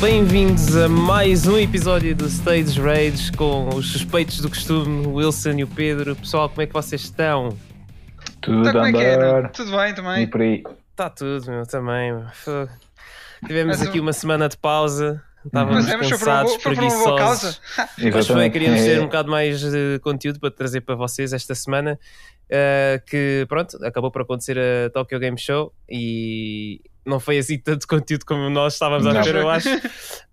bem-vindos a mais um episódio do Stage Rage com os suspeitos do costume, o Wilson e o Pedro. Pessoal, como é que vocês estão? Tudo Então, como é que é? Tudo bem E também. por aí. Está tudo, meu, também. Tivemos aqui uma semana de pausa, estávamos Mas é, mas foi por uma cansados, boa, foi por causa. preguiçosos. Mas foi, Exatamente. queríamos É, ter um bocado mais de conteúdo para trazer para vocês esta semana. eh, que pronto, acabou por acontecer a Tokyo Game Show e não foi assim tanto conteúdo como nós estávamos a ver, eu acho.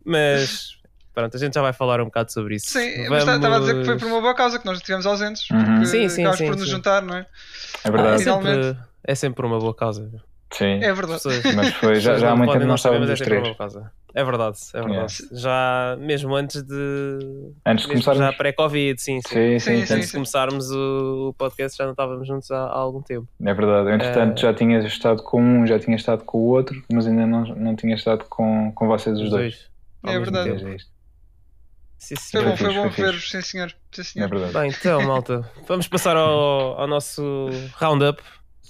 Mas pronto, a gente já vai falar um bocado sobre isso. Sim, mas tá- estava a dizer que foi por Vamos- uma boa causa que nós estivemos ausentes. Uhum. Porque Sim, sim, acabámos sim, por nos sim. juntar, não é? É Ah, é, verdade. sempre, é sempre uma boa causa. Sim. É verdade. As pessoas- Mas foi, já, já há muito tempo não estávamos os é três. É verdade, é verdade. Já mesmo antes de. Antes de começarmos. Já pré-Covid, sim, sim. Sim, sim, Sim, sim. Antes de começarmos o, podcast já não estávamos juntos há, há algum tempo. É verdade. Entretanto, Eh, já tinha estado com um, já tinha estado com o outro, mas ainda não, não tinha estado com, com vocês os dois. ao É verdade. tempo. É. Sim, Foi bom, foi bom ver-vos, sim senhor. Sim, É senhor. verdade. Bem, então, malta, vamos passar ao, ao nosso roundup.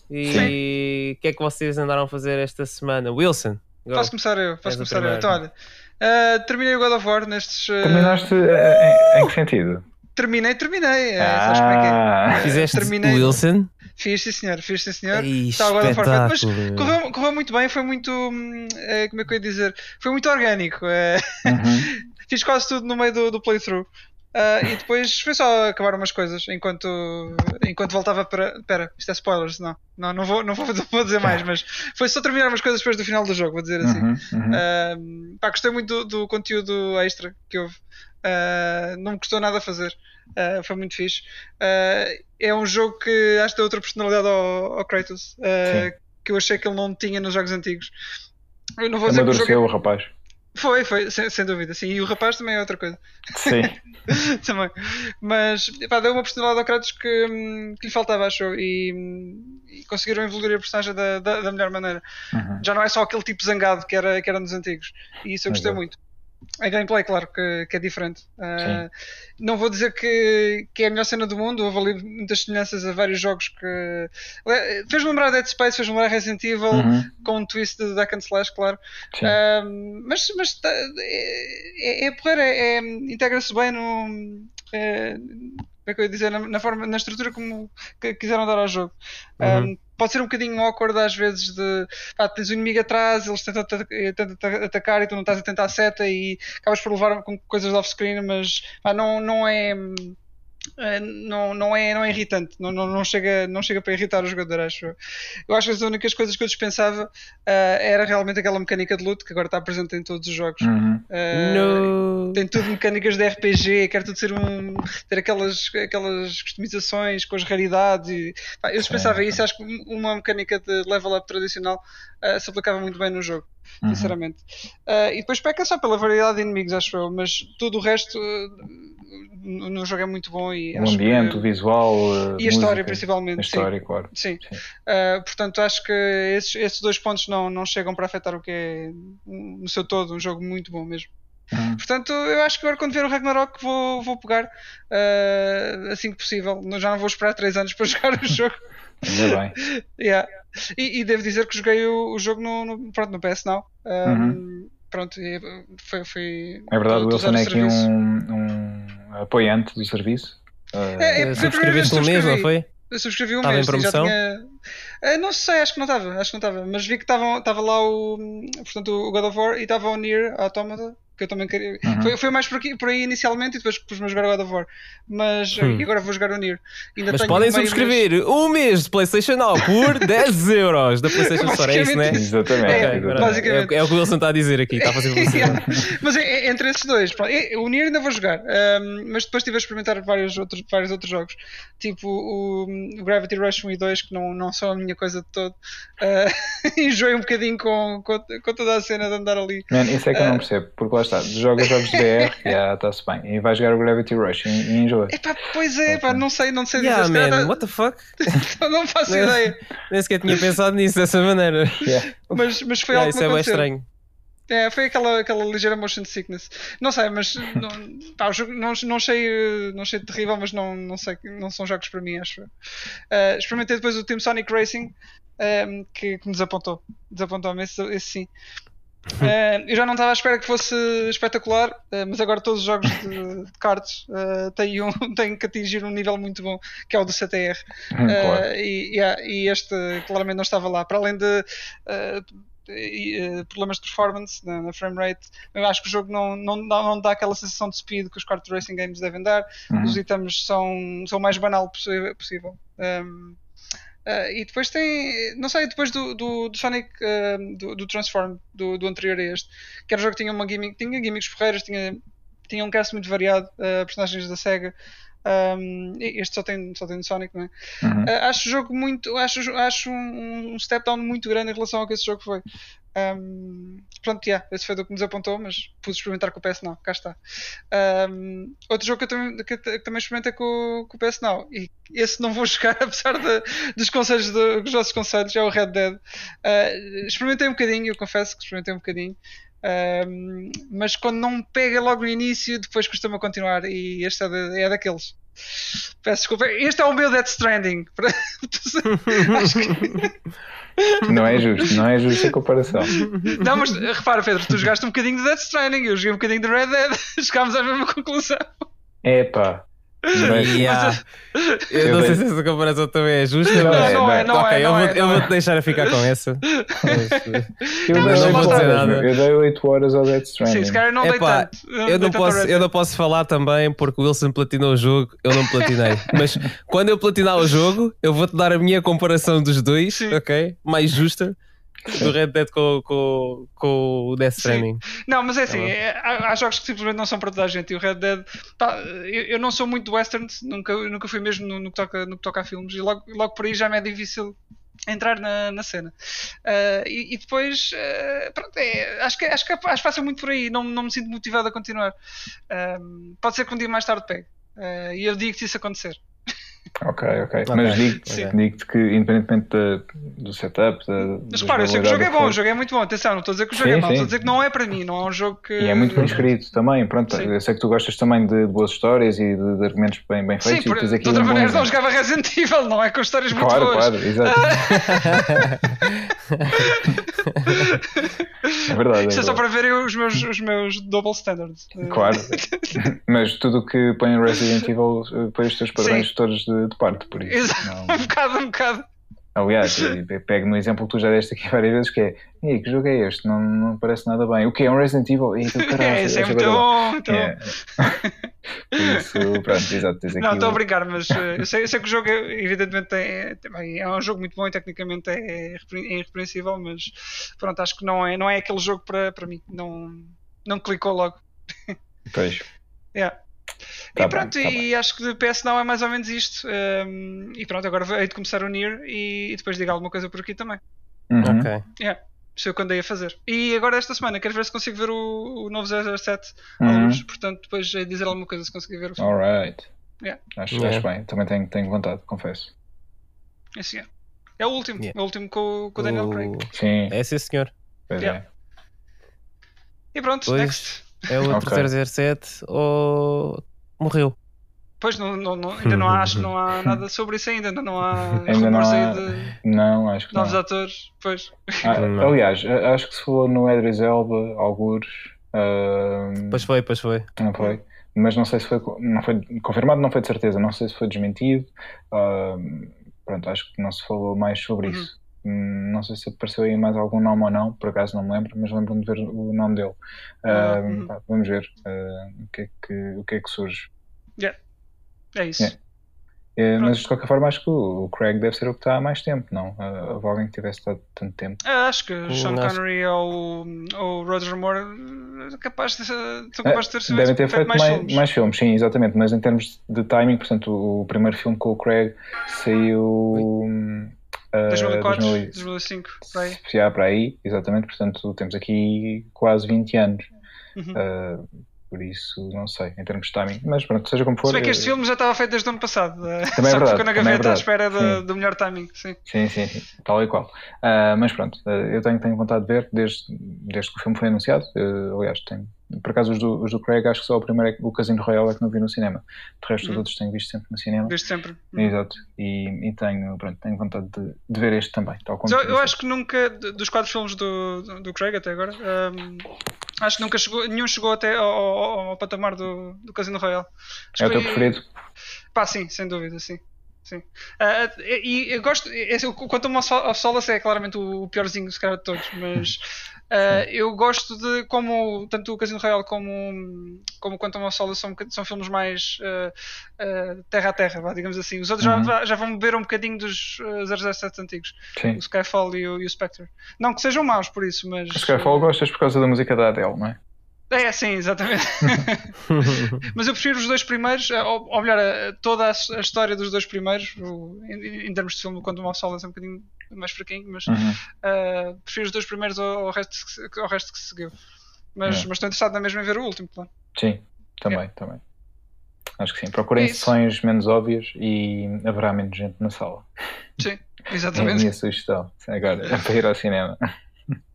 E o que é que vocês andaram a fazer esta semana? Wilson, go. Posso começar eu? Posso o começar eu? Então, olha. ah, terminei o God of War nestes. ah, Terminaste eh, em, em que sentido? Terminei, terminei. Como é que é? Ah, Fizeste terminei. Wilson? Fiz, sim senhor, fiz, sim senhor. Está agora. Mas correu, correu muito bem, foi muito. hum, eh, como é que eu ia dizer? Foi muito orgânico. eh, uhum. fiz quase tudo no meio do, do playthrough. Ah, e depois foi só acabar umas coisas enquanto, enquanto voltava para. Espera, isto é spoilers, não. Não, não, vou, não vou, vou dizer mais, mas foi só terminar umas coisas depois do final do jogo, vou dizer assim. Uhum, uhum. Ah, pá, gostei muito do, do conteúdo extra que houve. Ah, não me custou nada a fazer. Foi muito fixe. É um jogo que acho que dá outra personalidade ao, ao Kratos. que eu achei que ele não tinha nos jogos antigos. Eu não vou dizer que o jogo. O rapaz. Foi, foi, sem, sem dúvida, sim. E o rapaz também é outra coisa. Sim. também. Mas pá, deu uma personalidade ao Kratos que, hum, que lhe faltava, acho e, hum, e conseguiram evoluir a personagem da, da, da melhor maneira. Uhum. Já não é só aquele tipo zangado que era, que era nos antigos. E isso eu gostei Exato. muito. A gameplay, claro, que, que é diferente. Ah, não vou dizer que, que é a melhor cena do mundo, houve ali muitas semelhanças a vários jogos que. Eh, Fez-me lembrar Dead Space, fez-me lembrar Resident Evil, Uhum. com um twist de Duck and Slash, claro. Um, mas mas tá- é, é, é é, é- integra-se bem no. É, como é que eu ia dizer? Na, na forma, na estrutura como quiseram dar ao jogo. Uhum. Um, pode ser um bocadinho awkward às vezes de pá, tens o inimigo atrás, eles tentam, ata- tentam ata- atacar e tu não estás a tentar a seta e acabas por levar com coisas off-screen, mas pá, não, não é. Eh, Não, não, é, não é irritante, não, não, não, chega, não chega para irritar o jogador, acho eu. Eu acho que as únicas coisas que eu dispensava ah, era realmente aquela mecânica de luta que agora está presente em todos os jogos. Uhum. No. Tem tudo mecânicas de RPG, quer tudo ser um. ter aquelas, aquelas customizações com as raridades. E, pá, eu dispensava Sim, isso, acho que uma mecânica de level up tradicional ah, se aplicava muito bem no jogo, Uhum. sinceramente. Ah, e depois peca só pela variedade de inimigos, acho eu, mas tudo o resto ah, no, jogo é muito bom e O ambiente, que- o visual. e a história principalmente. A sim. história, claro. Sim. Sim. Uh, portanto, acho que esses, esses dois pontos não, não chegam para afetar o que é, no seu todo, um jogo muito bom mesmo. Uhum. Portanto, eu acho que agora quando ver o Ragnarok vou, vou pegar uh, assim que possível. Já não vou esperar 3 anos para jogar o jogo. Ainda bem. Yeah. E, e devo dizer que joguei o, o jogo no, no, pronto, no PS Now. Um, Pronto, e foi. foi É verdade, o Wilson é aqui um, um apoiante do serviço. Uh, É, é, vez Subscreveste um mês, não foi? Eu subscrevi um Estava em mês, já promoção? tinha. Ah, não sei, acho que não estava, acho que não estava, mas vi que estava estava lá o, portanto, o God of War e estava o Nier Automata, que eu também queria. Uhum. Foi, foi mais por, aqui, por aí inicialmente e depois pus-me a jogar o God of War. Mas Hum. e agora vou jogar o Nier. Ainda Mas tenho podem subscrever um mês de PlayStation Now por 10 euros da PlayStation Store, é isso, não é? Exatamente. É, Ok, exatamente. pronto. basicamente. É, é o que o Wilson está a dizer aqui, está a fazer mês. Mas é, é entre esses dois, pronto. É, o Nier ainda vou jogar, ahm, mas depois estive a experimentar vários outros, vários outros jogos, tipo o, o Gravity Rush 1 e 2, que não, não são a minha coisa de todo. Ah, enjoei um bocadinho com, com, com toda a cena de andar ali. Man, isso é que eu não percebo, porque lá joga jogos de BR, já está-se bem, e vai jogar o Gravity Rush e, e enjoa. Epá, pois é, pá, não sei, não sei Yeah, dizer. man, what the fuck? não faço ideia. Nem sequer tinha pensado nisso dessa maneira. Yeah. Mas, mas foi Yeah, algo isso que é bem aconteceu. estranho. É, foi aquela, aquela ligeira motion sickness. Não sei, mas não, pá, o jogo não, não achei, eh, não achei terrível, mas não, não sei, não são jogos para mim, acho. eu. Eh, experimentei depois o Team Sonic Racing, ehm, que, que me desapontou. Desapontou-me, esse, esse sim. Uh, eu já não estava à espera que fosse espetacular, uh, mas agora todos os jogos de, de cards uh, têm, um, têm que atingir um nível muito bom, que é o do CTR. Claro. E, yeah, e, este claramente não estava lá. Para além de problemas de performance na, na, frame rate, eu acho que o jogo não, não, não dá aquela sensação de speed que os kart racing games devem dar. Uhum. Os itens são, são o mais banal possível. Um, Uh, e depois tem, não sei, depois do, do, do Sonic, uh, do, do, Transform, do, do, anterior a este, que era um jogo que tinha uma gimmick, tinha gimmicks porreiras, tinha, tinha um cast muito variado, uh, personagens da SEGA. Um, este só tem, só tem Sonic, não é? Uhum. acho o jogo muito, acho, acho um, um step down muito grande em relação ao que esse jogo foi. Um, pronto, yeah, esse foi do que me desapontou, mas pude experimentar com o PS Now, cá está. Um, outro jogo que eu também, que, que também experimentei com, com, o PS Now, e esse não vou jogar, apesar de, dos conselhos de, dos nossos conselhos, é o Red Dead. Uh, experimentei um bocadinho, eu confesso que experimentei um bocadinho. Um, mas quando não pega logo no início, depois costuma continuar. E este é, de, é daqueles. Peço desculpa. Este é o meu Death Stranding. Acho que... Não é justo, não é justo a comparação. Não, mas repara, Pedro, tu jogaste um bocadinho de Death Stranding, eu joguei um bocadinho de Red Dead, chegámos à mesma conclusão. Epá. Yeah. Eu, eu, não sei se essa comparação também é justa. Não, mas... não, é, não ok, é, eu, não vou, é, eu não vou-te deixar a ficar com essa. eu, Não, dei mas 8 lá está. horas, eu dei 8 horas ao Death Stranding. Sim, se calhar não dei Epá, tanto. Eu dei não, tanto posso, eu não Dead. posso falar também porque o Wilson platinou o jogo, eu não platinei. Mas quando eu platinar o jogo, eu vou-te dar a minha comparação dos dois, Sim. ok? Mais justa do Red Dead com, com, com o Death Stranding. Não, mas é assim, Tá é- há, há jogos que simplesmente não são para toda a gente. E o Red Dead, pá, eu, eu não sou muito de westerns, nunca, nunca fui mesmo no, no que toca, no que toca a filmes, e logo, logo por aí já me é difícil entrar na, na cena. Ah, e, e depois, ah, pronto, é, acho, que, acho, que, acho que passa muito por aí, não, não me sinto motivado a continuar. Ah, pode ser que um dia mais tarde pegue. E eu digo se isso acontecer. Ok, ok. Mas digo-te sim. digo-te que, independentemente da- do setup, da, Mas claro, eu sei que o jogo é bom, o jogo é muito bom. Atenção, não estou a dizer que o jogo é Sim, mau, sim. estou a dizer que não é para mim, não é um jogo que. E é muito bem escrito também. Pronto, Sim. eu sei que tu gostas também de, de boas histórias e de, de argumentos bem, bem Sim, feitos. por, e tens de outra um bom maneira não jogava Resident Evil, não é com histórias muito Claro, boas. claro, exato. é verdade. Isto é é só para verem os meus, os meus double standards. Claro. Mas tudo o que põe em Resident Evil eh, põe os teus padrões todos de, de parte, por isso. Exato. Não- Um bocado, um bocado. Aliás, eu pego no exemplo que tu já deste aqui várias vezes, que é "Ei, que jogo é este? Não, não parece nada bem. O que é um Resident Evil? Ei, tu caralho, É, isso é esta muito bom. Muito bom. É. Por isso, pronto, exato, tens Não, estou a brincar, mas eh, eu sei, eu sei que o jogo, é, evidentemente, é, é um jogo muito bom e tecnicamente é, é irrepreensível, mas pronto, acho que não é, não é aquele jogo para, para mim. Não, não clicou logo. Pois. Yeah. Tá e pronto, bem, tá e acho que de PS não é mais ou menos isto. Um, e pronto, agora hei de começar a unir e, e depois digo alguma coisa por aqui também. Uhum. Ok. Isso eu que andei a fazer. E agora esta semana, quero ver se consigo ver o, o novo 007 à Uhum. Portanto, depois hei de dizer alguma coisa se conseguir ver o filme. Alright. Yeah. Acho, Yeah. acho bem. Também tenho, tenho vontade, confesso. Esse é. É o último. Yeah. É o último com, o- com o Daniel Craig. O- Sim, É sim, senhor. pois Yeah. é. E pronto, Pois. next. É o outro Ok. 007 ou morreu. Pois não, não, não- ainda não há, acho que não há nada sobre isso ainda. Ainda não há Ainda não rumores há- de Não, acho que não. novos atores. Pois. Ah, Não. aliás, acho que se falou no Edris Elba, algures. ahm, Pois foi, pois foi. Não foi. Mas não sei se foi, não foi confirmado, não foi de certeza. Não sei se foi desmentido. Ahm, pronto, acho que não se falou mais sobre Uhum. isso. Hum, Não sei se apareceu aí mais algum nome ou não, por acaso não me lembro, mas lembro-me de ver o nome dele. Pá, vamos ver ah, o, que é que, o que é que surge. É isso. Yeah. Pronto. mas de qualquer forma, acho que o o Craig deve ser o que está há mais tempo, não? Ah, Houve alguém que tivesse estado tanto tempo. Ah, acho que Sean acho- Connery ou, ou Roger Moore eh, capaz de, são capazes de ter sido- Devem ter feito mais, filmes. mais filmes, sim, exatamente. Mas em termos de timing, portanto, o, o primeiro filme com o Craig saiu. ah, 2004, 2000 2005, por aí. Já para aí, exatamente. Portanto, temos aqui quase 20 anos. Uhum. Ah, por isso, não sei, em termos de timing. Mas pronto, seja como for. Se bem que este eh, filme já estava feito desde o ano passado. eh, Também é só que verdade, ficou na também é gaveta à espera do, do melhor timing. Sim. Sim, sim, sim, tal e qual. Ah, mas pronto, ah, eu tenho, tenho vontade de ver desde, desde que o filme foi anunciado. Ah, aliás, tenho, por acaso os do, os do Craig, acho que só o primeiro, é, o Casino Royale é que não vi no cinema. De resto, os Uhum. outros tenho visto sempre no cinema. Desde sempre. Exato. E, e tenho, pronto, tenho vontade de, de ver este também. Tal como eu, eu acho que nunca, dos quatro filmes do, do, do Craig até agora, hum, acho que nunca chegou, nenhum chegou até ao, ao- ao patamar do, do Casino Royale. Acho É o teu preferido? Pá, sim, sem dúvida, sim. sim. Ah, e eu gosto, esse, o Quantum of Sol- of Solace é claramente o piorzinho, se calhar, de todos, mas ah, eu gosto de como tanto o Casino Royale como, como o Quantum of Solace são, são filmes mais ah, ah, terra a terra, vá, digamos assim. Os outros Uhum. já, já vão beber um bocadinho dos ah, 007 antigos, Sim. o Skyfall e o, e o Spectre. Não que sejam maus por isso, mas. O Skyfall gostas por causa da música da Adele, não é? É, sim, exatamente. Mas eu prefiro os dois primeiros, ou, ou melhor, toda a, a história dos dois primeiros, o- em, em termos de filme, quando o Mal Sol é um bocadinho mais fraquinho, mas Uhum. eh, prefiro os dois primeiros ao, ao resto, que se- ao resto que se seguiu. Mas, Yeah. mas estou interessado na mesma em ver o último, claro. Sim, também, também. Acho que sim. Procurem É sessões menos óbvias e haverá menos gente na sala. Sim, É a exatamente. minha sugestão. Agora, é para ir ao cinema.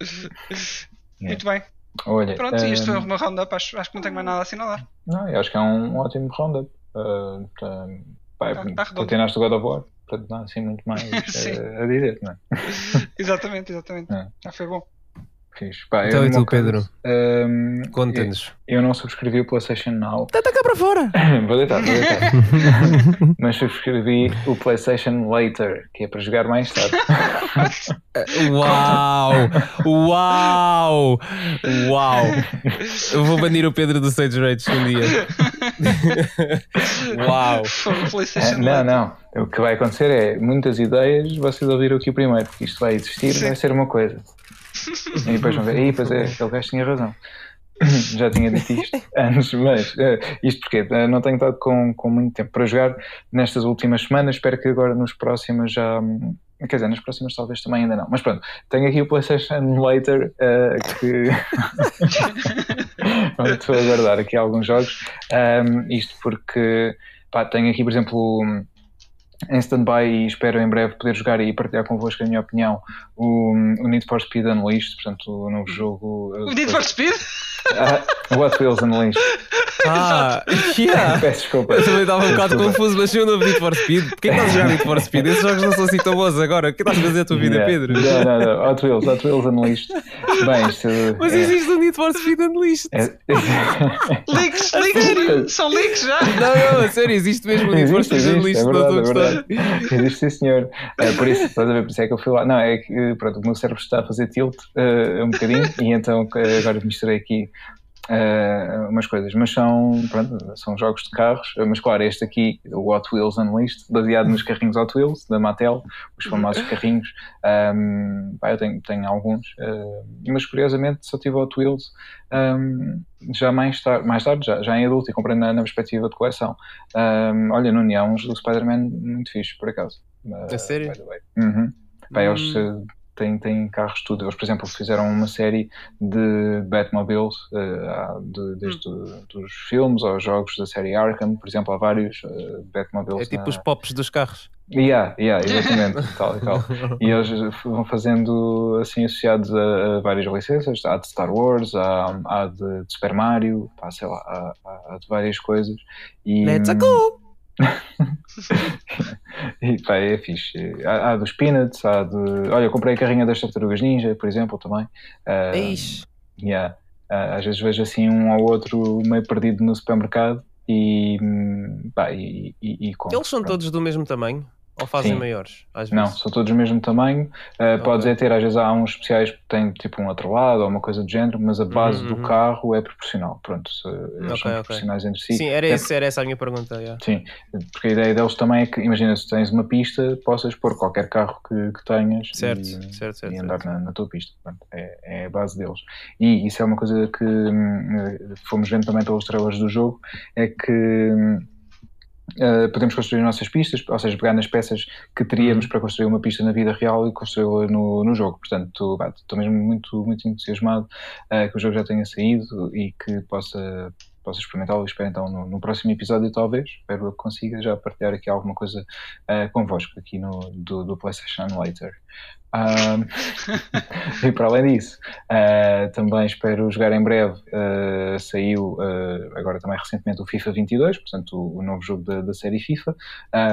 Muito bem. Olha, Pronto, e isto foi ehm, uma round-up, acho, acho que não tenho mais nada a assinalar. não, eu acho que é um ótimo roundup. Uh, tá, pá, Tá- tá redondo. platinaste o God of War, portanto não há assim muito mais eh, a dizer, não é? Exatamente, exatamente. É. Já foi bom. Fixe. Pá, Então e tu, Pedro? ehm, Conta-nos. eu, eu não subscrevi o PlayStation Now. Está cá para fora! vou deitar, vou deitar. Mas subscrevi o PlayStation Later, que é para jogar mais tarde. Uau! Uau! Uau! Eu vou banir o Pedro do Sage Rage um dia. Uau! PlayStation não, não. O que vai acontecer é muitas ideias, vocês ouviram aqui primeiro, porque isto vai existir, Sim. vai ser uma coisa. E depois vão ver, aí, pois é, aquele gajo tinha razão. Já tinha dito isto antes, mas eh, isto porque eh, não tenho estado com, com muito tempo para jogar nestas últimas semanas. Espero que agora nos próximos já. Quer dizer, nas próximas talvez também ainda não. Mas pronto, tenho aqui o PlayStation Later eh, que. Estou a guardar aqui alguns jogos. Um, isto porque pá, tenho aqui, por exemplo, em stand-by e espero em breve poder jogar e partilhar convosco a minha opinião o, o Need for Speed Unleashed, portanto, o novo jogo. O Need for Speed? Ah, What Wheels Unleashed. Ah, yeah. Peço desculpa. Eu também estava um bocado confuso, mas eu não vi Need for Speed, porquê que estás a jogar Need for Speed? Esses jogos não são assim tão bons agora. O que estás a fazer a tua vida, Yeah. Pedro? Não, não, não. Hot Wheels, Hot Wheels Unleashed. Bem, isto. Mas é- existe o Need for Speed Unleashed. é- Leaks, leaks, são leaks já. Não, não, a sério, existe mesmo o Need for Speed existe, é Unleashed. Não verdade, estou a é gostar. verdade. Existe sim, senhor. É, por isso, estás a ver, por isso é que eu fui lá. Não, é que pronto, o meu cérebro está a fazer tilt eh, um bocadinho e então eh, agora misturei aqui eh, umas coisas, mas são, pronto, são jogos de carros, mas claro, este aqui, o Hot Wheels Unleashed, baseado nos carrinhos Hot Wheels da Mattel, os famosos carrinhos. Um, pá, eu tenho, tenho alguns, eh, mas curiosamente só tive Hot Wheels um, já mais tarde, mais tarde já, já em adulto e comprei na, na perspectiva de coleção. Um, olha, no União, uns do Spider-Man muito fixe, por acaso. Uh, A sério? by the way. Uhum. Pá, eles Hum. Têm, têm carros tudo. Eles, por exemplo, fizeram uma série de Batmobiles, uh, de- desde Hum. dos filmes aos jogos da série Arkham, por exemplo, há vários uh, Batmobiles. É tipo na... os pops dos carros. Yeah, yeah, exatamente, tal e tal. E eles vão fazendo assim associados a, a várias licenças, há de Star Wars, há, há de, de Super Mario, pá, sei lá, há, há- há de várias coisas. E, Let's go! E pá, é fixe. Há, há dos Peanuts, há de. Olha, eu comprei a carrinha das Tartarugas Ninja, por exemplo, também. Eish. Yeah. Ah, às vezes vejo assim um ou outro meio perdido no supermercado e, hum, pá, e, e, e compro. Eles são Pronto. todos do mesmo tamanho? Ou fazem Sim. maiores? Não, são todos do mesmo tamanho. Uh, Podes Ok. é ter, às vezes há uns especiais que têm tipo um outro lado ou uma coisa do género, mas a base Uhum, do carro é proporcional. Pronto, se- eles Ok, são proporcionais entre si. Sim, era, É- esse, era essa a minha pergunta. yeah. Sim, porque a ideia deles também é que, imagina, se tens uma pista, possas pôr qualquer carro que, que tenhas Certo, e, certo, certo, e andar. Na, na tua pista. Pronto, é, é a base deles. E isso é uma coisa que hum, eh, fomos vendo também pelos trailers do jogo, é que hum, eh, podemos construir nossas pistas, ou seja, pegar nas peças que teríamos Uhum. para construir uma pista na vida real e construí-la no, no jogo. Portanto, estou mesmo muito, muito entusiasmado eh, que o jogo já tenha saído e que possa, possa experimentá-lo. Espero então no, no próximo episódio, talvez. Espero que consiga já partilhar aqui alguma coisa eh, convosco aqui no, do, do PlayStation Later. Um, e para além disso, uh, também espero jogar em breve. Uh, saiu uh, agora também recentemente o FIFA 22, portanto, o, o novo jogo da, da série FIFA,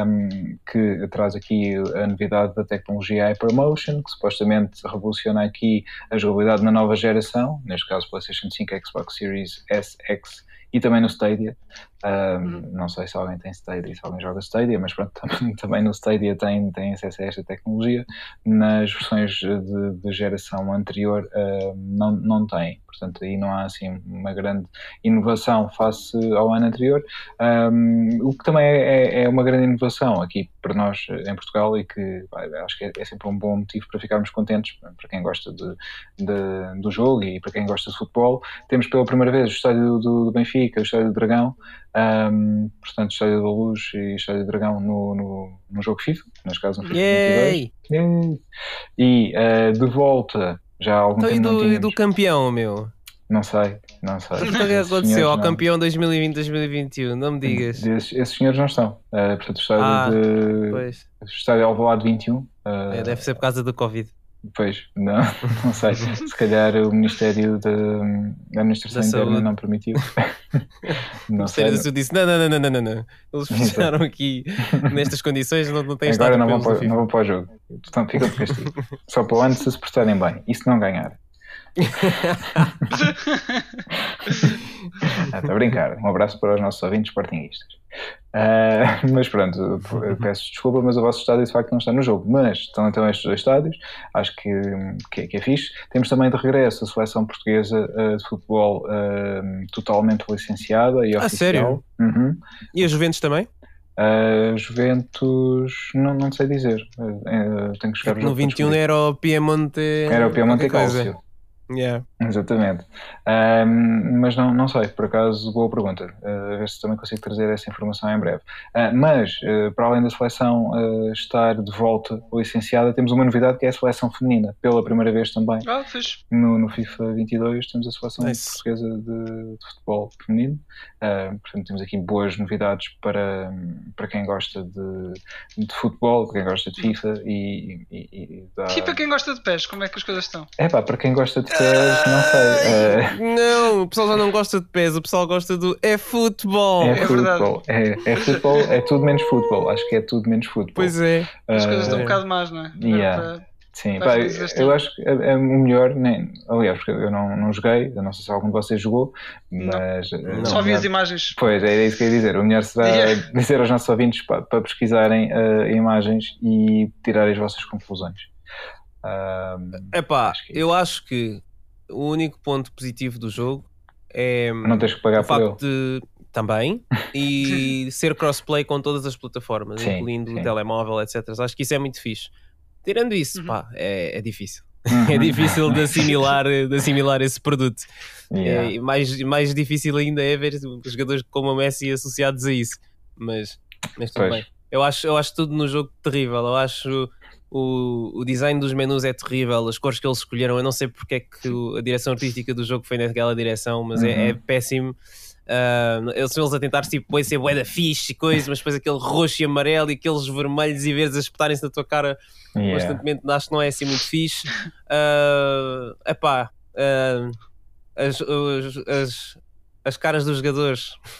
um, que traz aqui a novidade da tecnologia Hypermotion, que supostamente revoluciona aqui a jogabilidade na nova geração, neste caso PlayStation 5, Xbox Series S, X e também no Stadia. Uhum. Não sei se alguém tem Stadia, se alguém joga Stadia, mas pronto, também no Stadia tem, tem acesso a esta tecnologia. Nas versões de, de geração anterior uh, não, não tem, portanto aí não há assim uma grande inovação face ao ano anterior. Um, o que também é, é, uma grande inovação aqui para nós em Portugal e que acho que é, é, sempre um bom motivo para ficarmos contentes, para quem gosta de, de, do jogo e para quem gosta de futebol. Temos pela primeira vez o estádio do, do Benfica, o Estádio do Dragão, um, portanto, Estádio da Luz e Estádio do Dragão no, no, no jogo FIFA, neste caso no FIFA Yay! 22. E uh, de volta, já há algum então, tempo. E do, não e do campeão, meu? Não sei, não sei. O que é aconteceu ao campeão 2020-2021? Não me digas. Esses, esses senhores não estão. Uh, portanto, o estádio ah, de. O estádio Alvalade 21. Uh, é, deve ser por causa do Covid. Pois, não, não sei. Se calhar o Ministério da, Administração Da Interna não permitiu. O não sei. Ministério da Saúde disse: não, não, não, não, não, não. Eles fecharam aqui nestas condições, não, não têm Agora não vão, para, não vão para o jogo. Portanto, fica de castigo. Só para o ano se se portarem bem. E se não ganhar? Ah, Estou a brincar. Um abraço para os nossos ouvintes sportinguistas. Ah, mas pronto, peço desculpa, mas o vosso estádio de facto não está no jogo. Mas estão então estes dois estádios, acho que, que, é- que é fixe. Temos também de regresso a seleção portuguesa ah, de futebol ah, totalmente licenciada e Ah, oficial. sério? Uhum. E a Juventus também? Uh, Juventus, não, não sei dizer. Uh, uh, tenho que chegar No 21 era o Piemonte. Era o Piemonte e. Yeah. Exatamente. Um, mas não, não sei, por acaso, boa pergunta. Uh, a ver se também consigo trazer essa informação em breve. Uh, mas, uh, para além da seleção uh, estar de volta licenciada, temos uma novidade que é a seleção feminina. Pela primeira vez também Ah, no, no FIFA 22 temos a seleção Nice. portuguesa de, de futebol feminino. Uh, portanto, temos aqui boas novidades para, para quem gosta de, de futebol, para quem gosta de FIFA e, e, e dá... E para quem gosta de pés, como é que as coisas estão? É pá, para quem gosta de pés, não sei. Uh, Não, o pessoal já não gosta de pés, o pessoal gosta do é futebol. É, É futebol, é, é futebol, é tudo menos futebol. Acho que é tudo menos futebol. Pois é. As coisas estão um bocado más, não é? yeah. Para- Sim, pá, fazer este eu acho que é, é o melhor, nem, aliás, porque eu não, não joguei, eu não sei se algum de vocês jogou, mas Não. Só o vi melhor- as imagens. Pois, é isso que eu ia dizer. O melhor será Yeah. dizer aos nossos ouvintes para, para pesquisarem uh, imagens e tirarem as vossas conclusões. Um, Epá, Acho que é eu acho que o único ponto positivo do jogo é não tens que pagar o por ele. facto de também e ser crossplay com todas as plataformas, Sim, incluindo sim. o telemóvel, etc. Acho que isso é muito fixe. Tirando isso, Uhum. pá, é, é difícil. Uhum. É difícil de assimilar, de assimilar esse produto. Yeah. É, e mais, mais difícil ainda é ver jogadores como o Messi associados a isso. Mas, mas tudo Pois. bem. Eu acho, eu acho tudo no jogo terrível. Eu acho o, o design dos menus é terrível, as cores que eles escolheram. Eu não sei porque é que a direção artística do jogo foi naquela direção, mas é, é Uhum. péssimo. Ah, eles são eles a tentar tipo, ser bué da fixe e coisa, mas depois aquele roxo e amarelo e aqueles vermelhos e verdes a espetarem-se na tua cara Yeah. constantemente, acho que não é assim muito fixe. Ah, epá, ah, as, os- as, as caras dos jogadores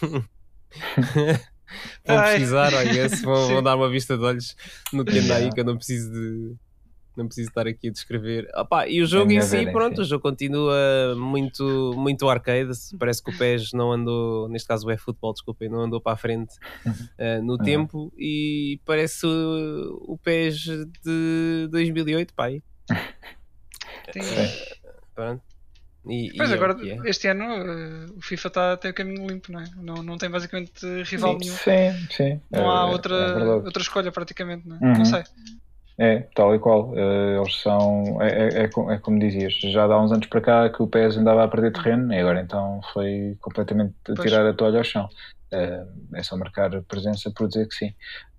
vão precisar, I guess, vão, vão dar uma vista de olhos no que anda aí, que eu não preciso de. Não preciso estar aqui a descrever. Opá, e o jogo em si, pronto, sim. o jogo continua muito, muito arcade. Parece que o PES não andou, neste caso o eFootball, desculpem, não andou para a frente eh, no Uhum. tempo e parece o, o PES de 2008, pai. Tem- Pronto. E, Pois e é agora, é. este ano, eh, o FIFA tá, tem o caminho limpo, não é? Não, não tem basicamente rival nenhum. Sim, sim. Não há é- outra, é outra escolha, praticamente, não é? Uhum. Não sei. É, tal e qual. Eh, eles são. É, é, é é como dizias, já há uns anos para cá que o PES andava a perder terreno e agora então foi completamente Pois. tirar a toalha ao chão. Eh, é só marcar presença por dizer que sim.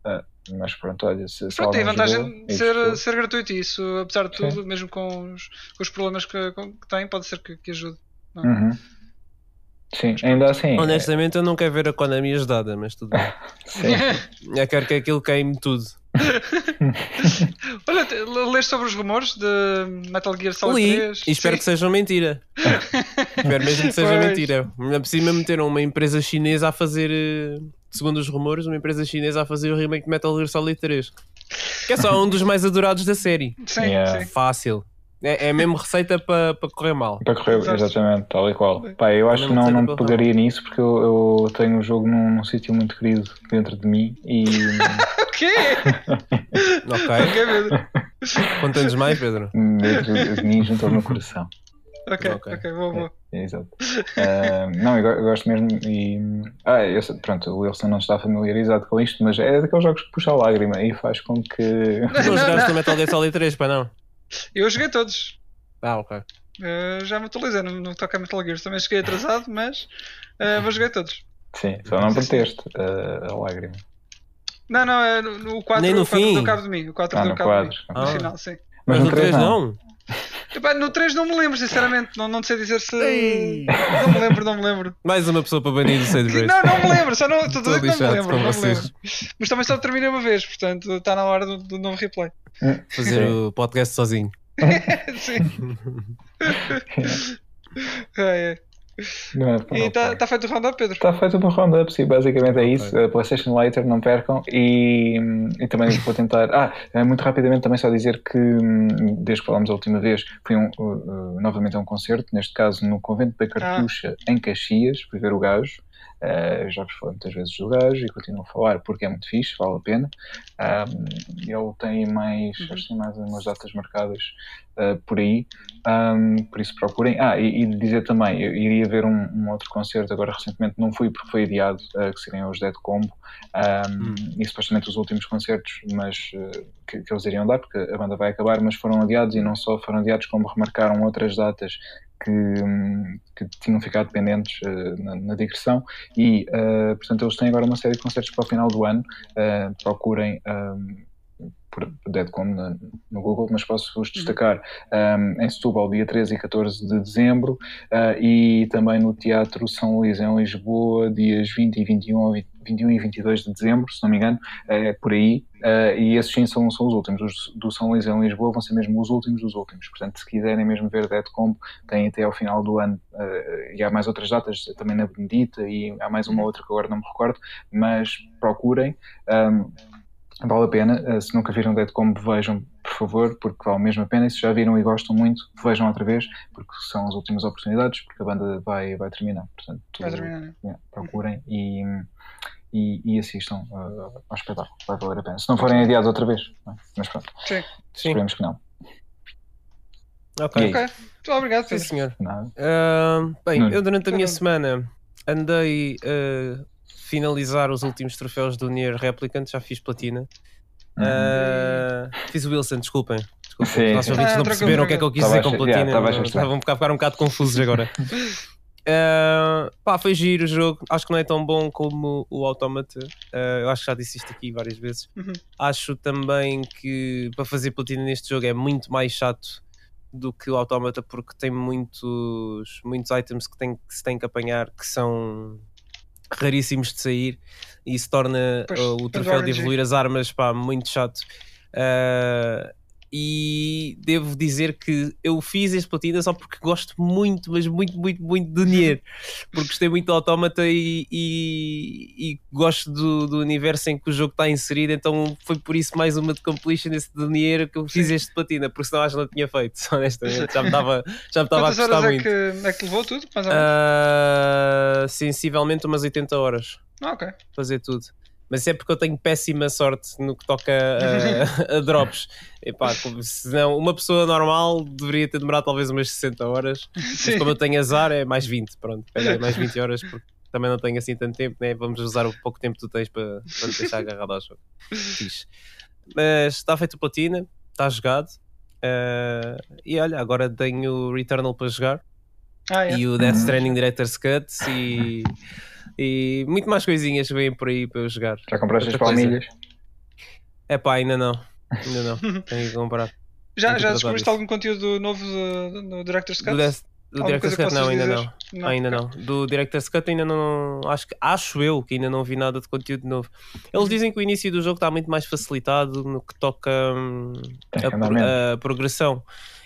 Eh, mas pronto, olha, se, se Pronto, tem vantagem jogou de ser, ser gratuito e isso, apesar de Sim. tudo, mesmo com os, com os problemas que, com- que tem, pode ser que, que ajude. não é? Uhum. Sim, ainda assim. Honestamente, eu não quero ver a Konami ajudada, mas tudo bem. sim. Eu quero que aquilo queime tudo. Olha, te- l- leste sobre os rumores de Metal Gear Solid Li 3? e espero Sim. que sejam mentira. espero mesmo que seja Pois. mentira. Ainda por cima meteram uma empresa chinesa a fazer, eh, segundo os rumores, uma empresa chinesa a fazer o remake de Metal Gear Solid 3. Que é só um dos mais adorados da série. Sim, Yeah. sim. Fácil. É, é mesmo receita para para correr mal. Para correr, Exato. exatamente, tal e qual. Pá, eu acho que Não não, do pegaria nisso porque eu, eu tenho o jogo num, num sítio muito querido dentro de mim e quê? Ok. Ok, Pedro. Conta-nos mais, Pedro. dentro de mim junto ao meu coração. Ok, Ok. ok, boa, boa. É, exato. Ah, não, eu, eu gosto mesmo e. Ah, eu pronto, o Wilson não está familiarizado com isto, mas é daqueles jogos que puxa a lágrima e faz com que. Não Não, jogaste o Metal Gear Solid 3, para não? Eu joguei todos. Ah, ok. Uh, já me atualizei, não, não toca a Metal Gear. Também cheguei atrasado, mas, uh, mas joguei todos. Sim, só não verteste ah, a lágrima. Não, não, é no, no 4, Nem no o 4 fim? deu cabo de mim. O 4 Ah, no cabo de mim. 4. No Ah. final, sim. Mas, no 3 não. Epá, no 3 não me lembro, sinceramente. Não, não sei dizer se. Ei. Não me lembro, não me lembro. Mais uma pessoa para banir do Sade Que- Race. Não, não me lembro, só não, estou a dizer que não me lembro. Não me lembro. Mas também só terminei uma vez, portanto está na hora do, do novo replay. Fazer Sim. o podcast sozinho. sim. é, é. Não é, E está feito o round-up, Pedro? Está feito uma roundup, sim, basicamente é isso. A PlayStation Later, não percam. E, e também vou tentar. Ah, eh, muito rapidamente também só dizer que, desde que falámos a última vez, fui um, uh, uh, novamente a um concerto, neste caso no Convento da Cartucha, em Caxias, fui ver o gajo. Uh, já vos falei muitas vezes do gajo e continuo a falar porque é muito fixe, vale a pena. Um, ele tem mais, Uhum. acho que tem mais umas datas marcadas uh, por aí, um, por isso procurem. Ah, e, e dizer também, eu iria ver um, um outro concerto agora recentemente, não fui porque foi adiado, uh, que seriam os Dead Combo, um, Hum. e supostamente os últimos concertos mas, uh, que, que eles iriam dar, porque a banda vai acabar, mas foram adiados e não só foram adiados, como remarcaram outras datas que, que tinham ficado pendentes uh, na, na digressão e, uh, portanto, eles têm agora uma série de concertos para o final do ano. Uh, procurem por Deadcom no, Google, mas posso-vos destacar um, em Setúbal, dia 13 e 14 de dezembro, uh, e também no Teatro São Luís, em Lisboa, dias 20 e 21, ou 20 21 e 22 de dezembro, se não me engano, é por aí, uh, e esses sim são, são os últimos. Os do São Luís em Lisboa vão ser mesmo os últimos dos últimos. Portanto, se quiserem mesmo ver Deadcom, têm até ao final do ano, uh, e há mais outras datas, também na Benedita, e há mais uma outra que agora não me recordo, mas procurem. Um, vale a pena, uh, se nunca viram Deadcom, vejam, por favor, porque vale mesmo a pena, e se já viram e gostam muito, vejam outra vez, porque são as últimas oportunidades, porque a banda vai, vai terminar. Portanto, Vai terminar, né? yeah, procurem e, e, e assistam uh, ao espetáculo, vai valer a pena. Se não forem adiados outra vez, é? mas pronto, Sim. Sim. esperemos que não. Ok. E aí? Ok. Muito obrigado, Sim, senhor. Ah, bem, Nuno. eu durante a minha Nuno. semana andei a finalizar os últimos troféus do Nier Replicant, já fiz platina. Ah, fiz o Wilson, desculpem. desculpem. Sim, Os nossos ouvintes Ah, não perceberam o que é que eu quis Estava dizer com achar- yeah, platina. estava a Estavam ficar um bocado confusos agora. Ah, pá, foi giro o jogo. Acho que não é tão bom como o Automata. Ah, eu acho que já disse isto aqui várias vezes. Uhum. Acho também que para fazer platina neste jogo é muito mais chato do que o Automata porque tem muitos, muitos items que, tem, que se tem que apanhar que são raríssimos de sair e isso torna Pois, uh, o troféu de evoluir as armas pá, muito chato. Ah, e devo dizer que eu fiz este platina só porque gosto muito, mas muito, muito, muito do Nier. Porque gostei muito do Automata e, e, e gosto do, do universo em que o jogo está inserido. Então foi por isso mais uma de completion esse do Nier que eu fiz este platina, porque senão acho que não tinha feito, honestamente. Já me estava já me estava a Quantas custar horas é muito. é que levou tudo? Mais ou menos? Ah, sensivelmente umas 80 horas Ah, ok. fazer tudo. Mas é porque eu tenho péssima sorte no que toca a, a drops. Epá, como- senão, uma pessoa normal deveria ter demorado talvez umas 60 horas. Mas Sim. como eu tenho azar, é mais 20. Pronto, peguei mais 20 horas porque também não tenho assim tanto tempo, né? Vamos usar o pouco tempo que tu tens para, para te deixar agarrado ao jogo. Fixe. Mas está feito platina, está jogado. Ah, e olha, agora tenho o Returnal para jogar Ah, é. e o Death. Stranding Director's Cut e, e muito mais coisinhas que vêm por aí para eu jogar. Já compraste as Outra coisa. palmilhas? É pá, ainda não. Ainda não. Tenho que comprar. Já, Tenho já descobriste algum conteúdo novo do, do Director's Cut? Do Death... Do Alguma Director's coisa que Cut não, ainda não. Não, ainda não. Do Director's Cut ainda não. Acho, acho eu que ainda não vi nada de conteúdo novo. Eles dizem que o início do jogo está muito mais facilitado no que toca hum, a, a progressão.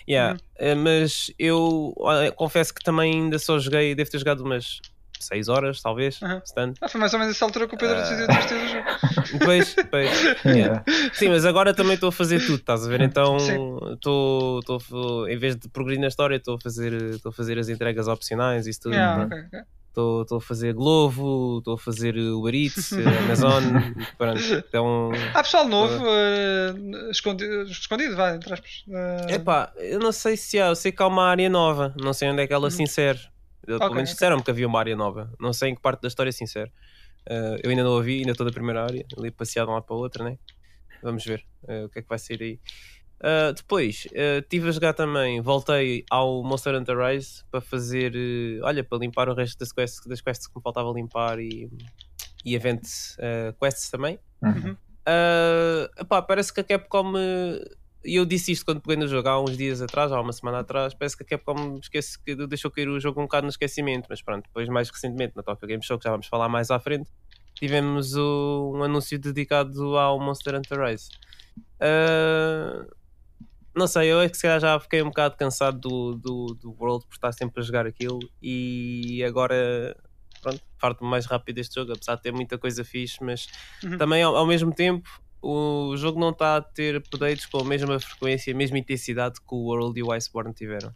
Yeah. Eh, Mas eu confesso que também ainda só joguei, devo ter jogado umas 6 horas, talvez. Uhum. Ah, foi mais ou menos essa altura que o Pedro Ah. decidiu desistir do jogo. Depois, depois. Yeah. Sim, mas agora também estou a fazer tudo, estás a ver? Então estou, estou, em vez de progredir na história, estou a fazer, estou a fazer as entregas opcionais, isso tudo. Yeah, ok, ok. Estou estou a fazer Glovo, estou a fazer Uber Eats, Amazon. pronto. Então, Há pessoal novo, eh, escondido, escondido, vai, entre aspas. Eh, epá, eu não sei se há, eu sei que há uma área nova, não sei onde é que ela se insere. Eu, Pelo menos disseram-me que havia uma área nova, não sei em que parte da história se insere. Eh, eu ainda não a vi, ainda estou da primeira área, ali passeado de um lado para a outra, né? Vamos ver eh, o que é que vai sair aí. Uh, depois, uh, estive a jogar também, voltei ao Monster Hunter Rise para fazer, olha, para limpar o resto das quests, das quests que me faltava limpar e, e event uh, quests também. Uhum. Uh, epá, parece que a Capcom, e eu disse isto quando peguei no jogo há uns dias atrás, há uma semana atrás, parece que a Capcom esquece, que deixou cair o jogo um bocado no esquecimento, mas pronto, depois mais recentemente na Tokyo Game Show, que já vamos falar mais à frente, tivemos o- um anúncio dedicado ao Monster Hunter Rise. Uh, não sei, eu é que se calhar já fiquei um bocado cansado do, do, do World por estar sempre a jogar aquilo e agora pronto, farto-me mais rápido deste jogo, apesar de ter muita coisa fixe, mas Uhum. também ao, ao mesmo tempo o jogo não está a ter updates com a mesma frequência, a mesma intensidade que o World e o Iceborne tiveram.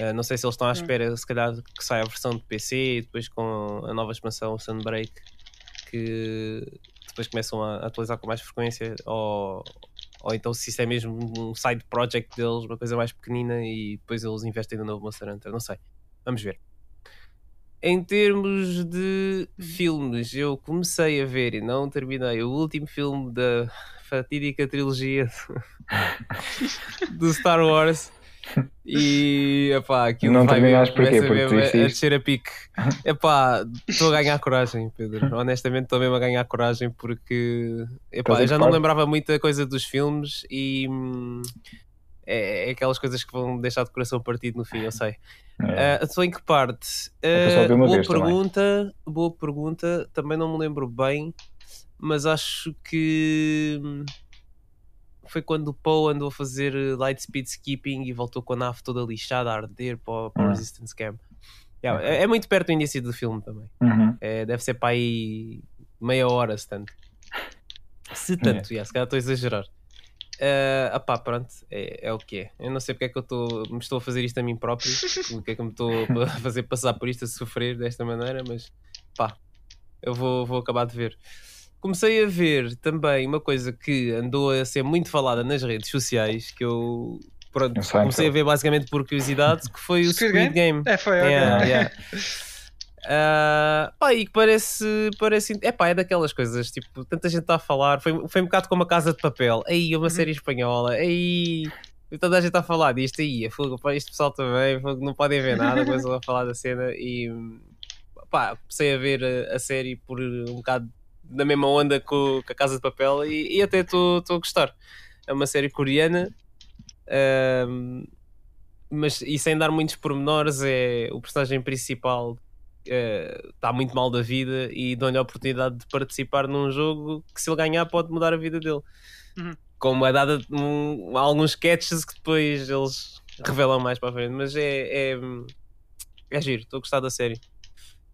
Uh, não sei se eles estão à Hum. espera, se calhar, que saia a versão de PC e depois com a nova expansão, o Sunbreak, que depois começam a atualizar com mais frequência, ou, ou então se isso é mesmo um side project deles, uma coisa mais pequenina e depois eles investem no novo Monster Hunter, não sei. Vamos ver. Em termos de filmes, eu comecei a ver e não terminei o último filme da fatídica trilogia do Star Wars. E epá, aquilo Não vai mesmo, porquê? Porque mesmo a- a descer a pique. Epá, estou a ganhar coragem, Pedro. Honestamente, estou mesmo a ganhar coragem porque epá, eu já não lembrava muita coisa dos filmes e hum, é, é aquelas coisas que vão deixar de coração partido no fim, eu sei. É. Estou em que parte? É uma boa vez também. pergunta, boa pergunta. Também não me lembro bem, mas acho que hum, foi quando o Poe andou a fazer light speed skipping e voltou com a nave toda lixada a arder para, o- para o Ah. Resistance Camp. Yeah, é, é muito perto do início do filme também. Uhum. É, deve ser para aí meia hora, se tanto. Se tanto, yeah, se calhar estou a exagerar. Ah, apá, pronto, é, é o que é. Eu não sei porque é que eu estou, me estou a fazer isto a mim próprio, porque é que eu me estou a fazer passar por isto, a sofrer desta maneira, mas pá, eu vou, vou acabar de ver. Comecei a ver também uma coisa que andou a ser muito falada nas redes sociais, que eu pronto, comecei a ver basicamente por curiosidade, que foi o Squid Squid Game. É, foi. Yeah, yeah. Ah, pá, e que parece, parece. É pá, é daquelas coisas, tipo, tanta gente está a falar. Foi, foi um bocado como a Casa de Papel. Aí, uma Uhum. série espanhola. Aí, toda a gente está a falar disto. Aí, é fogo, pá, este pessoal também, fogo, não podem ver nada, começam a falar da cena. E pá, comecei a ver a, a série por um bocado na mesma onda com, com a Casa de Papel e, e até estou a gostar. É uma série coreana. ahm, mas e sem dar muitos pormenores, é o personagem principal está muito mal da vida e dão-lhe a oportunidade de participar num jogo que, se ele ganhar, pode mudar a vida dele. Uhum. Como é dada um, alguns sketches que depois eles revelam mais para a frente, mas é, é, é giro, estou a gostar da série.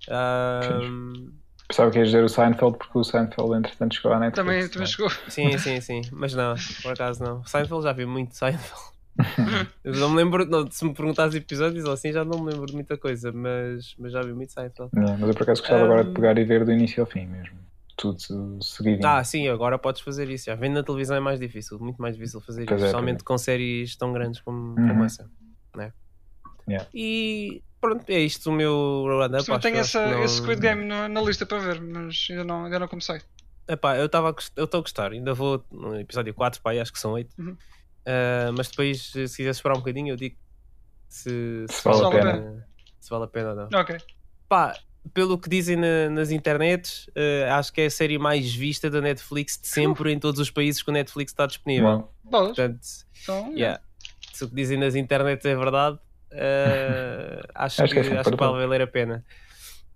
Ahm, Pensava que ias dizer o Seinfeld, porque o Seinfeld, entretanto, chegou à Netflix. Também, também é? chegou. sim, sim, sim, mas não, por acaso não. Seinfeld já vi muito Seinfeld. Eu não me lembro, não, se me perguntares episódios ou assim, já não me lembro de muita coisa, mas, mas já vi muito Seinfeld. Não, mas eu por acaso gostava agora de Um, pegar e ver do início ao fim mesmo. Tudo seguidinho. Ah, sim, agora podes fazer isso. Já vendo na televisão é mais difícil, muito mais difícil fazer Pois isso, é, especialmente é. com séries tão grandes como, Uhum. como essa. Né? Yeah. E pronto, é isto o meu roundup. Tenho eu, acho essa, não- esse Squid Game no- na lista para ver, mas ainda não, ainda não comecei. Epá, eu estava eu estou a gostar, ainda vou no episódio 4, pá, acho que são 8. Uhum. Mas depois, se quiser esperar um bocadinho, eu digo se, Se vale a se vale a pena ou não. Ok. Pá, pelo que dizem na- nas internets, eh, acho que é a série mais vista da Netflix de sempre em todos os países que o Netflix está disponível. Bom. Portanto, Então, Yeah. Se o que dizem nas internets é verdade, uh, acho, Acho que que, é acho que sempre valer a pena.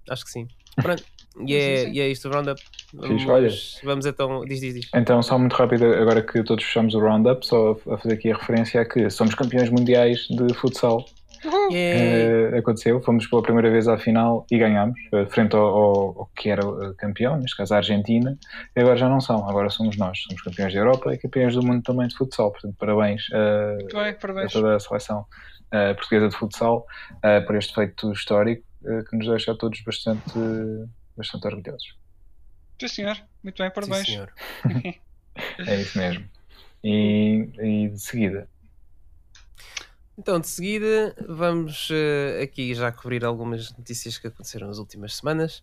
Acho que sim. Pronto. E é, Sim, sim. e é isto, o roundup. Vamos, olha. vamos então. Diz, diz, diz. Então, só muito rápido, agora que todos fechamos o roundup, só a fazer aqui a referência a que somos campeões mundiais de futsal. Eh, aconteceu, fomos pela primeira vez à final e ganhámos, eh, frente ao, ao- ao que era eh, campeão, neste caso a Argentina, e agora já não são, agora somos nós, somos campeões da Europa e campeões do mundo também de futsal, portanto, parabéns Muito bem, a parabéns. toda a seleção portuguesa de futsal por este feito histórico que nos deixa a todos bastante, bastante orgulhosos. Sim, senhor. Muito bem, parabéns. Sim, senhor. É isso mesmo. E, e de seguida, Então, de seguida, vamos eh, aqui já cobrir algumas notícias que aconteceram nas últimas semanas,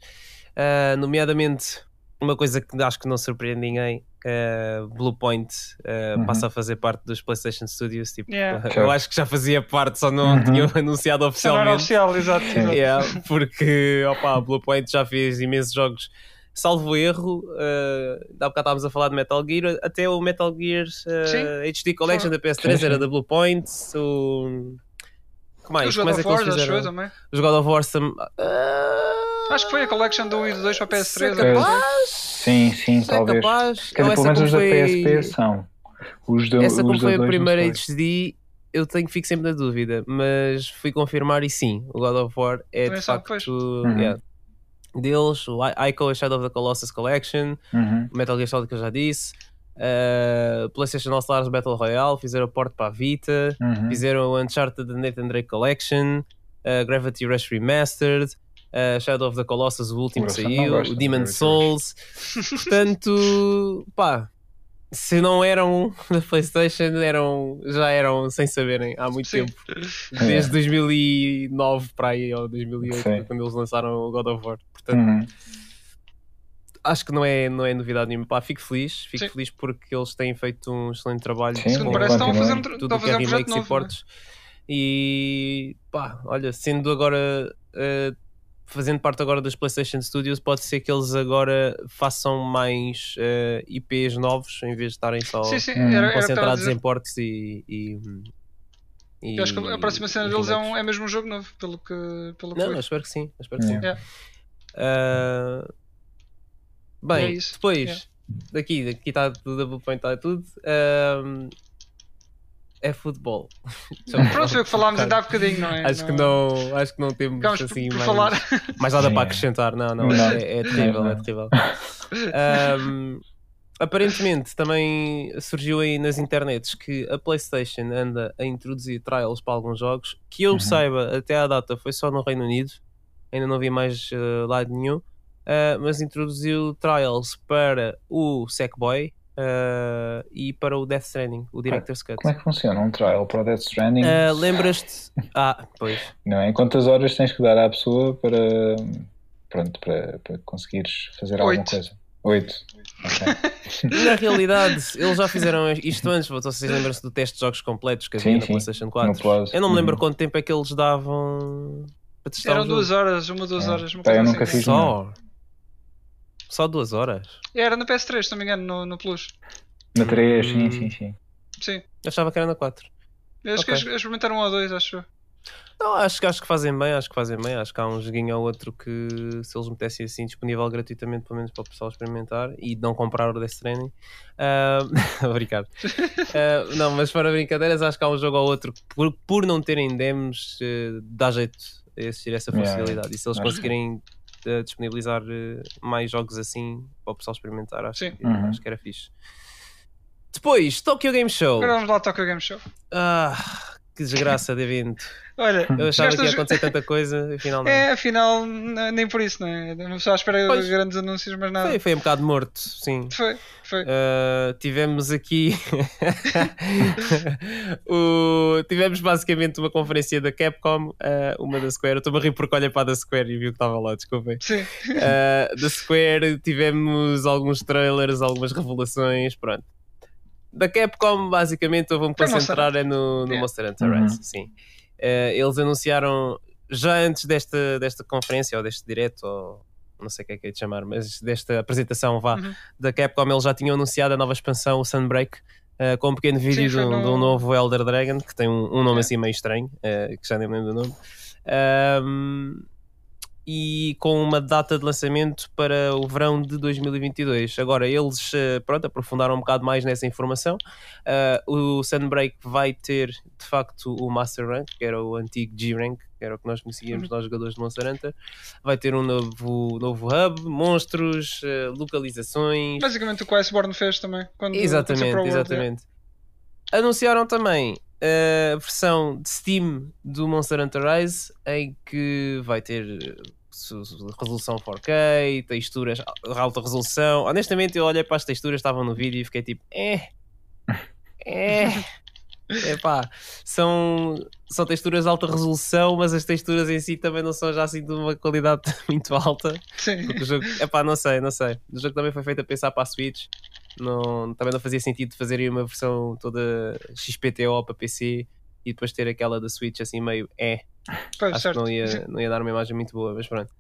Ah, nomeadamente uma coisa que acho que não surpreende ninguém. ah, Bluepoint ah, Uhum. passa a fazer parte dos PlayStation Studios. Tipo, Yeah. eu acho que já fazia parte, só não Uhum. tinham anunciado Isso não era oficialmente. oficial, exato. Yeah, porque opa, a Bluepoint já fez imensos jogos. Salvo erro, uh, há bocado estávamos a falar de Metal Gear, até o Metal Gear uh, Sim. HD Collection da PS3 Sim, sim. era da Bluepoint. O... Que mais? Os Que God é of War, acho eu também. Os God of War Acho que foi a collection do 1 e do 2 para a PS3. é capaz? sim, sim, É talvez. capaz. Quer dizer, pelo essa menos os da PSP são. Os do, Essa como foi a primeira. HD, eu tenho fico sempre na dúvida, mas fui confirmar e sim, o God of War é Também de facto. Uhum. yeah, deles, o Ico, Shadow of the Colossus Collection, Uhum. o Metal Gear Solid que eu já disse, uh, PlayStation All Stars Battle Royale, fizeram o port para a Vita, Uhum. fizeram o Uncharted The Nathan Drake Collection, uh, Gravity Rush Remastered, uh, Shadow of the Colossus, o último que saiu, gosto o de Demon. Souls. Portanto, pá, se não eram da PlayStation, eram, já eram sem saberem há muito Sim. tempo. Desde 2009 para aí, ou 2008, Sim. quando eles lançaram o God of War. Portanto, Uhum. acho que não é, não é novidade nenhuma. Pá, fico feliz, fico Sim. feliz porque eles têm feito um excelente trabalho. Sim, Sim, parece, estão a fazer um, tudo estão a o que é um remakes e novo. é? portes. E pá, olha, sendo agora eh, fazendo parte agora dos PlayStation Studios, pode ser que eles agora façam mais eh, IPs novos em vez de estarem só Sim, sim, Hum. era, a concentrados dizer. em portes e. e, e- Eu acho que a próxima cena deles é, um, é mesmo um jogo novo, pelo que, pelo que Não, eu espero que sim. eu espero que sim. Yeah. Ah, bem, É isso, depois yeah. daqui, daqui está tudo, da Bluepoint está tudo. ahm, é futebol. Pronto, foi o que falámos ainda há bocadinho, não é? Acho que não, acho que não temos Ficámos por, assim por mais, falar. mais nada para acrescentar. Não, não, Não. é, é terrível, Não, é não. terrível. Ahm, aparentemente também surgiu aí nas internets que a PlayStation anda a introduzir trials para alguns jogos que eu Uhum. saiba até à data foi só no Reino Unido, ainda não vi mais eh, lado nenhum, ah, mas introduziu trials para o Sackboy ah, e para o Death Stranding, o Director's Cut. Como é que funciona um trial para o Death Stranding? Ah, Lembras-te? Ah, pois. Não é? Quantas horas tens que dar à pessoa para, pronto, para, para conseguires fazer alguma Oito. coisa? Oito. Ok. Na realidade, eles já fizeram isto antes. Vocês lembram-se do teste de jogos completos que havia Sim, na sim. PlayStation No 4? Plus. Eu não me lembro Uhum. quanto tempo é que eles davam para testar Eram duas horas, uma, duas É. horas. Uma coisa eu nunca assim. fiz Só? Só duas horas? Era no PS3, se não me engano, no, no Plus. Na 3, sim, Hum. sim, sim. Sim. Eu achava que era na 4. Eu acho Ok. que eles experimentaram um ou dois, acho eu. Não, acho, que- acho que fazem bem, acho que fazem bem. Acho que há um joguinho ou outro que se eles metessem assim disponível gratuitamente, pelo menos para o pessoal experimentar e não comprar o Death Stranding. Ah, obrigado. Ah, não, mas para brincadeiras, acho que há um jogo ou outro que por, por não terem demos, eh, dá jeito a existir essa Yeah, funcionalidade. E se eles conseguirem eh, disponibilizar eh, mais jogos assim para o pessoal experimentar, acho, Sim. que, Uhum. acho que era fixe. Depois, Tokyo Game Show. Agora vamos lá ao Tokyo Game Show. Ah, que desgraça de evento. Olha, Eu achava que ia acontecer tanta coisa, afinal não. É, afinal, nem por isso, não é? Não à espera Pois. grandes anúncios, mas nada. Foi, foi um bocado morto, sim. Foi, foi. Uh, tivemos aqui o... tivemos basicamente uma conferência da Capcom, uh, uma da Square. Eu estou-me a rir porque olhei para a da Square e vi o que estava lá, desculpem. Sim. Uh, da Square tivemos alguns trailers, algumas revelações, pronto. Da Capcom, basicamente, eu vou-me concentrar é no, no Yeah. Monster Hunter Uhum. Rise, sim. Uh, eles anunciaram já antes desta, desta conferência ou deste direto, ou não sei o que é que é de chamar, mas desta apresentação vá Uhum. da Capcom, eles já tinham anunciado a nova expansão, o Sunbreak, uh, com um pequeno vídeo Sim, de, um, no- de um novo Elder Dragon que tem um, um nome É. assim meio estranho, uh, que já nem me lembro do nome. Um, e com uma data de lançamento para o verão de 2022. Agora, eles uh, pronto, aprofundaram um bocado mais nessa informação. Uh, o Sunbreak vai ter de facto o Master Rank, que era o antigo G-Rank, que era o que nós conhecíamos nós jogadores de Monster Hunter. Vai ter um novo, novo hub, monstros, uh, localizações. Basicamente o que o Iceborne fez também. Quando Exatamente, World, exatamente. Anunciaram também a versão de Steam do Monster Hunter Rise, em que vai ter eh, resolução 4K, texturas de alta resolução. Honestamente, eu olhei para as texturas, estavam no vídeo e fiquei tipo, é, é. Epá, são, são texturas de alta resolução, mas as texturas em si também não são já assim de uma qualidade muito alta. Sim. Porque o jogo, epá, não sei, não sei. O jogo também foi feito a pensar para a Switch. Não, também não fazia sentido fazerem uma versão toda XPTO para PC e depois ter aquela da Switch assim meio é. Pois, Acho certo. que não ia, não ia dar uma imagem muito boa, mas pronto.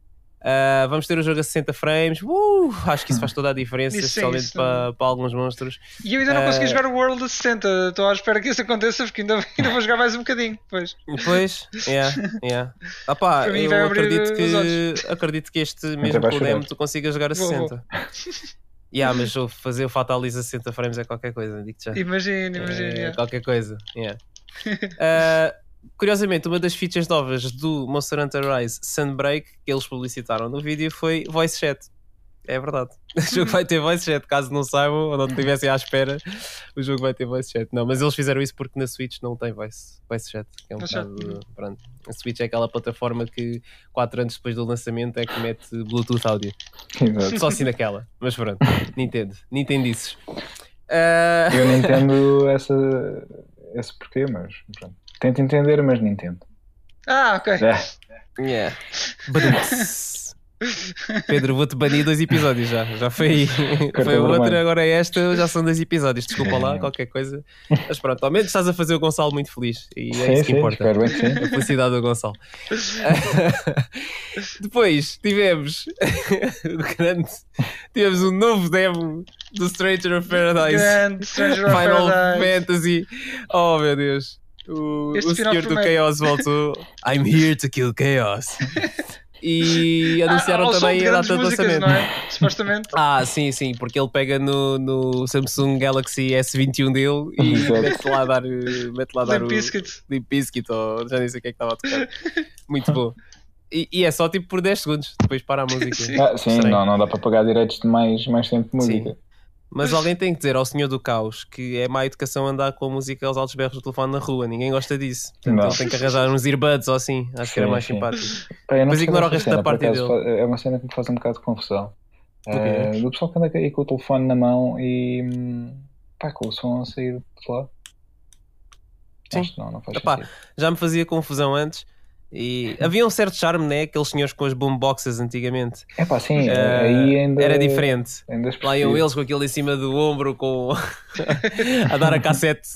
Ah, vamos ter o jogo a 60 frames. Uh, acho que isso faz toda a diferença, Isso especialmente isso para, para alguns monstros. E eu ainda não consegui Eh, jogar o World a 60. Estou à espera que isso aconteça porque ainda, ainda vou jogar mais um bocadinho. Pois. Pois, yeah, yeah. Ah pá, eu acredito os que, acredito que este mesmo com o demo tu consigas jogar a Vou, vou. 60. Yeah, mas eu fazer o Fatalis a 60 frames é qualquer coisa, digo-te já. Imagina, imagina. É, yeah. Qualquer coisa. yeah. Ah, curiosamente, uma das features novas do Monster Hunter Rise Sunbreak que eles publicitaram no vídeo foi voice chat. É verdade. O jogo vai ter voice chat, caso não saibam ou não estivessem à espera, o jogo vai ter voice chat. Não, mas eles fizeram isso porque na Switch não tem voice, voice chat. Que é um Voice bocado, pronto. A Switch é aquela plataforma que 4 anos depois do lançamento é que mete Bluetooth áudio. Exato. Só assim naquela. Mas pronto, Nintendo. Nintendices. Ah, Eu não entendo essa, esse porquê, mas pronto. Tento entender, mas não entendo. Ah, ok. É. Yeah. Pedro, vou-te banir dois episódios já. Já foi, foi outra, agora é esta, já são dois episódios. Desculpa lá, qualquer coisa. Mas pronto, ao menos estás a fazer o Gonçalo muito feliz. E é sim, isso que sim, importa. espero bem. A felicidade do Gonçalo. Depois tivemos o grande. Tivemos um novo demo do Stranger of Paradise. Grande Stranger of Final Paradise. Fantasy. Oh meu Deus. O, o senhor do. Chaos voltou. I'm here to kill Chaos. E anunciaram Ah, também a data de lançamento. não é? Supostamente. Ah, sim, sim, porque ele pega no, no Samsung Galaxy S21 dele e mete lá a dar, mete lá a dar Limp o Bizkit. Limp Bizkit ou já nem sei o que é que estava a tocar. Muito bom. E, e é só tipo por 10 segundos, depois para a música. Sim. Ah, sim, não, não dá para pagar direitos de mais, mais tempo de música. Mas alguém tem que dizer ao senhor do caos que é má educação andar com a música aos altos berros do telefone na rua. Ninguém gosta disso. Portanto, Não. ele tem que arranjar uns earbuds ou assim. Acho que era Sim, mais sim. simpático. Não Mas ignora o essa resto da cena, por parte acaso, dele. É uma cena que me faz um bocado de confusão. Do pessoal que anda aí com o telefone na mão e hum, pá, com o som a sair de lá. Sim. Acho que não, não faz Epá, sentido. Já me fazia confusão antes. E havia um certo charme, né? Aqueles senhores com as boomboxes antigamente. É pá, sim, Eh, aí ainda. Era diferente. Ainda Lá iam eles com aquilo em cima do ombro, com a dar a cassete.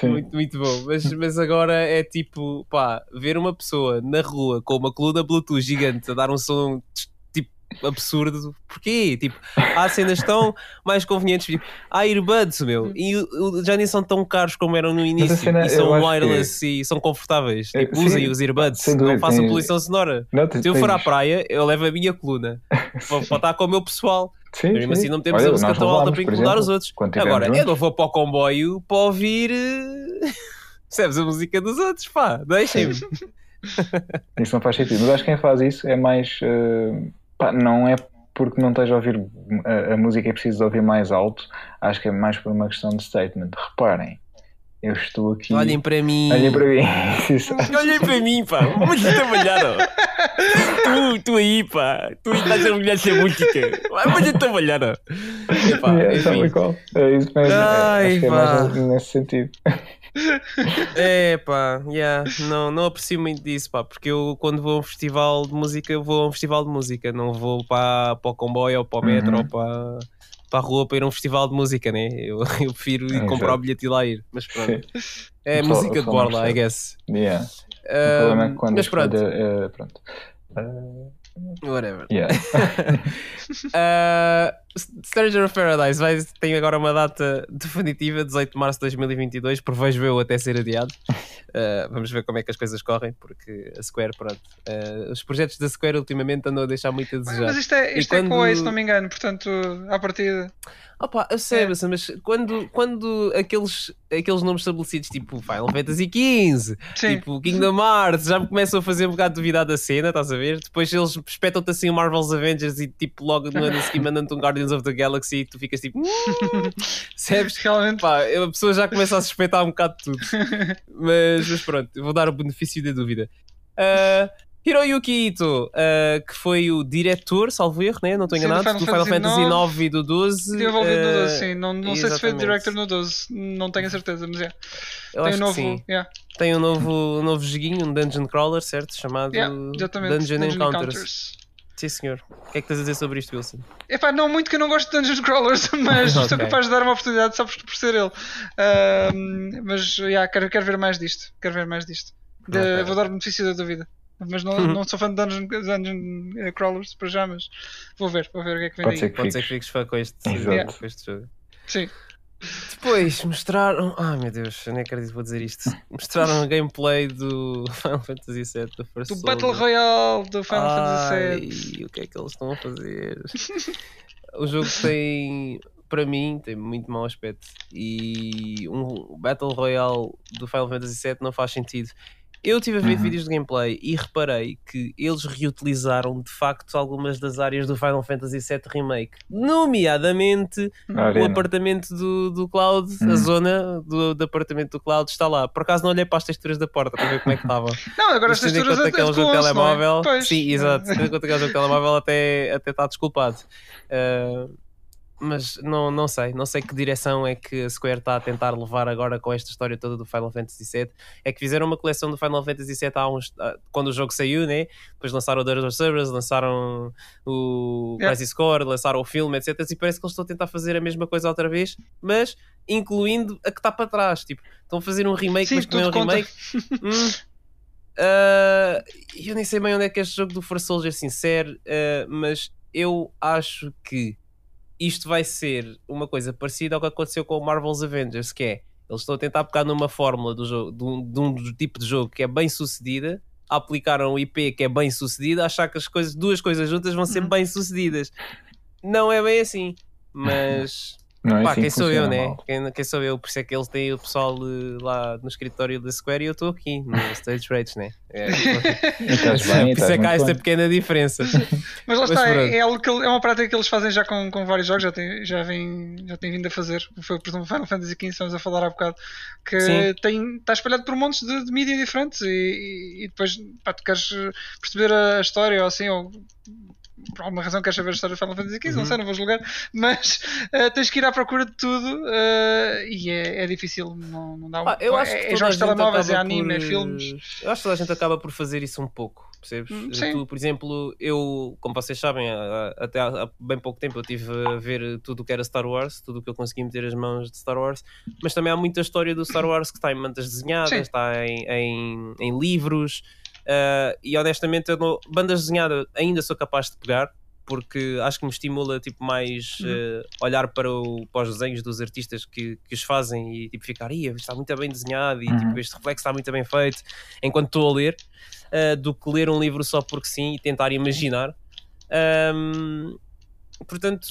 Sim. Muito, muito bom. Mas, mas agora é tipo, pá, ver uma pessoa na rua com uma coluna Bluetooth gigante a dar um som absurdo. Porquê? Tipo, há cenas tão mais convenientes. Tipo, há earbuds, meu. E já nem são tão caros como eram no início. cena, e são eu wireless e são confortáveis. É, Tipo, sim, usem os earbuds. Não façam tens- poluição sonora. Não, Se eu for à praia, eu levo a minha coluna. Para estar com o meu pessoal. Sim, Mesmo assim, não temos Olha, a música tão alta para incomodar os outros. Agora, eu juntos. não vou para o comboio para ouvir. eh, Percebes a música dos outros, pá, deixem-me. Isso não faz sentido. Mas acho que quem faz isso é mais. eh, pá, não é porque não esteja a ouvir a, a música e precisa de ouvir mais alto. Acho que é mais por uma questão de statement. Reparem, eu estou aqui. Olhem para mim. Olhem para mim. Olhem para mim, pá. Vamos trabalhar, ó. Tu, tu aí, pá. Tu estás a olhar essa música. Vamos trabalhar, ó. Epá, É. É isso mesmo. É, Ai, acho que é pá. mais nesse sentido. É pá, yeah, não, não aprecio muito disso, pá, porque eu quando vou a um festival de música, eu vou a um festival de música, não vou para, para o comboio ou para o metro Uhum. ou para, para a rua para ir a um festival de música, né? Eu, eu prefiro ir Exato. comprar o bilhete e lá ir, mas pronto. É música de borla, I guess. Yeah. Problema é quando mas pronto, eh, pronto. Eh, Whatever. Yeah. Uh, Stranger of Paradise vai, tem agora uma data definitiva, 18 de março de 2022, prevejo eu até ser adiado. Uh, vamos ver como é que as coisas correm, porque a Square, pronto. uh, os projetos da Square ultimamente andam a deixar muito a desejar. Mas isto é, E isto é quando- se não me engano, portanto, à partida. Opa, eu sei, mas- mas quando, quando aqueles, aqueles nomes estabelecidos, tipo Final Fantasy XV, tipo Kingdom Hearts, já me começam a fazer um bocado de duvidar da cena, estás a ver? Depois eles espetam-te assim o Marvel's Avengers e tipo logo no ano a seguir mandam-te um Guardians of the Galaxy e tu ficas tipo, "Hum", percebes? Realmente. Pá, a pessoa já começa a suspeitar um bocado de tudo. Mas, mas pronto, vou dar o benefício da dúvida. Ah, Hiroyuki Ito, ah, que foi o diretor, salvo erro, né? não estou Sim, do enganado, do Final Fantasy IX e do 12. Estive envolvido no ah, 12, sim. Não, não sei se foi director no 12, não tenho a certeza, mas é. Eu Tem um novo. sim. Yeah, Tem um novo, um novo joguinho, um Dungeon Crawler, certo? Chamado yeah, exatamente. Dungeon, Encounters. Sim, senhor. O que é que tens a dizer sobre isto, Wilson? Epá, não muito que eu não gosto de Dungeon Crawlers, mas Ok. estou capaz de dar uma oportunidade só por, por ser ele. Ahm, mas yeah, quero, quero ver mais disto. Quero ver mais disto. De- Ok. Vou dar o benefício da dúvida. Mas não, não sou fã de Dungeon, Dungeon eh, Crawlers para já, mas vou ver, vou ver o que é que vem Pode daí. ser que Pode ser que fiques. fã com este, Exato. com este jogo. Sim. Depois mostraram. Ai meu Deus, eu nem acredito que vou dizer isto. Mostraram a gameplay do Final Fantasy VII da First Do Soldier. Battle Royale do Final Fantasy Ai, VII. o que é que eles estão a fazer? o jogo tem, para mim, tem muito mau aspecto. E um Battle Royale do Final Fantasy VII não faz sentido. Eu estive a ver Uhum. vídeos de gameplay e reparei que eles reutilizaram de facto algumas das áreas do Final Fantasy VII Remake, nomeadamente A o apartamento do, do Cloud, a Hum. zona do, do apartamento do Cloud está lá. Por acaso não olhei para as texturas da porta para ver como é que estava. Não, agora as texturas conta que é um jogo de é? Sim, exato. Tendo em conta que é um jogo de telemóvel, até, até está desculpado. Uh, mas não, não sei, não sei que direção é que a Square está a tentar levar agora com esta história toda do Final Fantasy VII. É que fizeram uma coleção do Final Fantasy VII há uns, ah, quando o jogo saiu, né? Depois lançaram o Days of Cerberus, lançaram o Yeah. Crisis Core, lançaram o filme, etc. E parece que eles estão a tentar fazer a mesma coisa outra vez, mas incluindo a que está para trás. Tipo, estão a fazer um remake, Sim, mas que não é um conta. remake. Hum. Ah, eu nem sei bem onde é que este jogo do Force Soldier se insere, ah, mas eu acho que isto vai ser uma coisa parecida ao que aconteceu com o Marvel's Avengers, que é eles estão a tentar pegar numa fórmula do jogo, de, um, de um tipo de jogo que é bem sucedida, aplicaram o IP que é bem sucedida, achar que as coisas, duas coisas juntas vão ser Uhum. bem sucedidas. Não é bem assim, mas Não é Pá, assim quem que sou eu, né? Quem, quem sou eu? Por isso é que eles têm o pessoal eh, lá no escritório da Square e eu estou aqui no Stage Rates, né? É, bem, por isso é que há bem. pequena diferença. Mas lá Mas está, é, é algo que é uma prática que eles fazem já com, com vários jogos, já tem, já, vem, já tem vindo a fazer. Foi, por exemplo, Final Fantasy XV, estamos a falar há bocado, que Sim. tem, está espalhado por montes de, de mídia diferentes e, e- e depois pá, tu queres perceber a história ou assim, ou por alguma razão queres saber a história de Final Fantasy XV, não Uhum. sei, não vou julgar, mas eh, tens que ir à procura de tudo eh, e é, é difícil, não, não dá Pá, eu acho é, que é toda jogos a de gente telemóveis, é acaba anime, é por, filmes. Eu acho que toda a gente acaba por fazer isso um pouco, percebes? Hum, sim. Tu, por exemplo, eu, como vocês sabem, até há, há bem pouco tempo eu estive a ver tudo o que era Star Wars, tudo o que eu consegui meter as mãos de Star Wars, mas também há muita história do Star Wars que está em mantas desenhadas, Sim. está em, em, em livros, ah, e honestamente, não- bandas desenhadas ainda sou capaz de pegar. Porque acho que me estimula tipo, mais Uhum. eh, olhar para, o, para os desenhos dos artistas que, que os fazem e tipo, ficar, "Ih, está muito bem desenhado e Uhum. tipo, este reflexo está muito bem feito enquanto estou a ler, uh, do que ler um livro só porque sim e tentar imaginar. Um, portanto,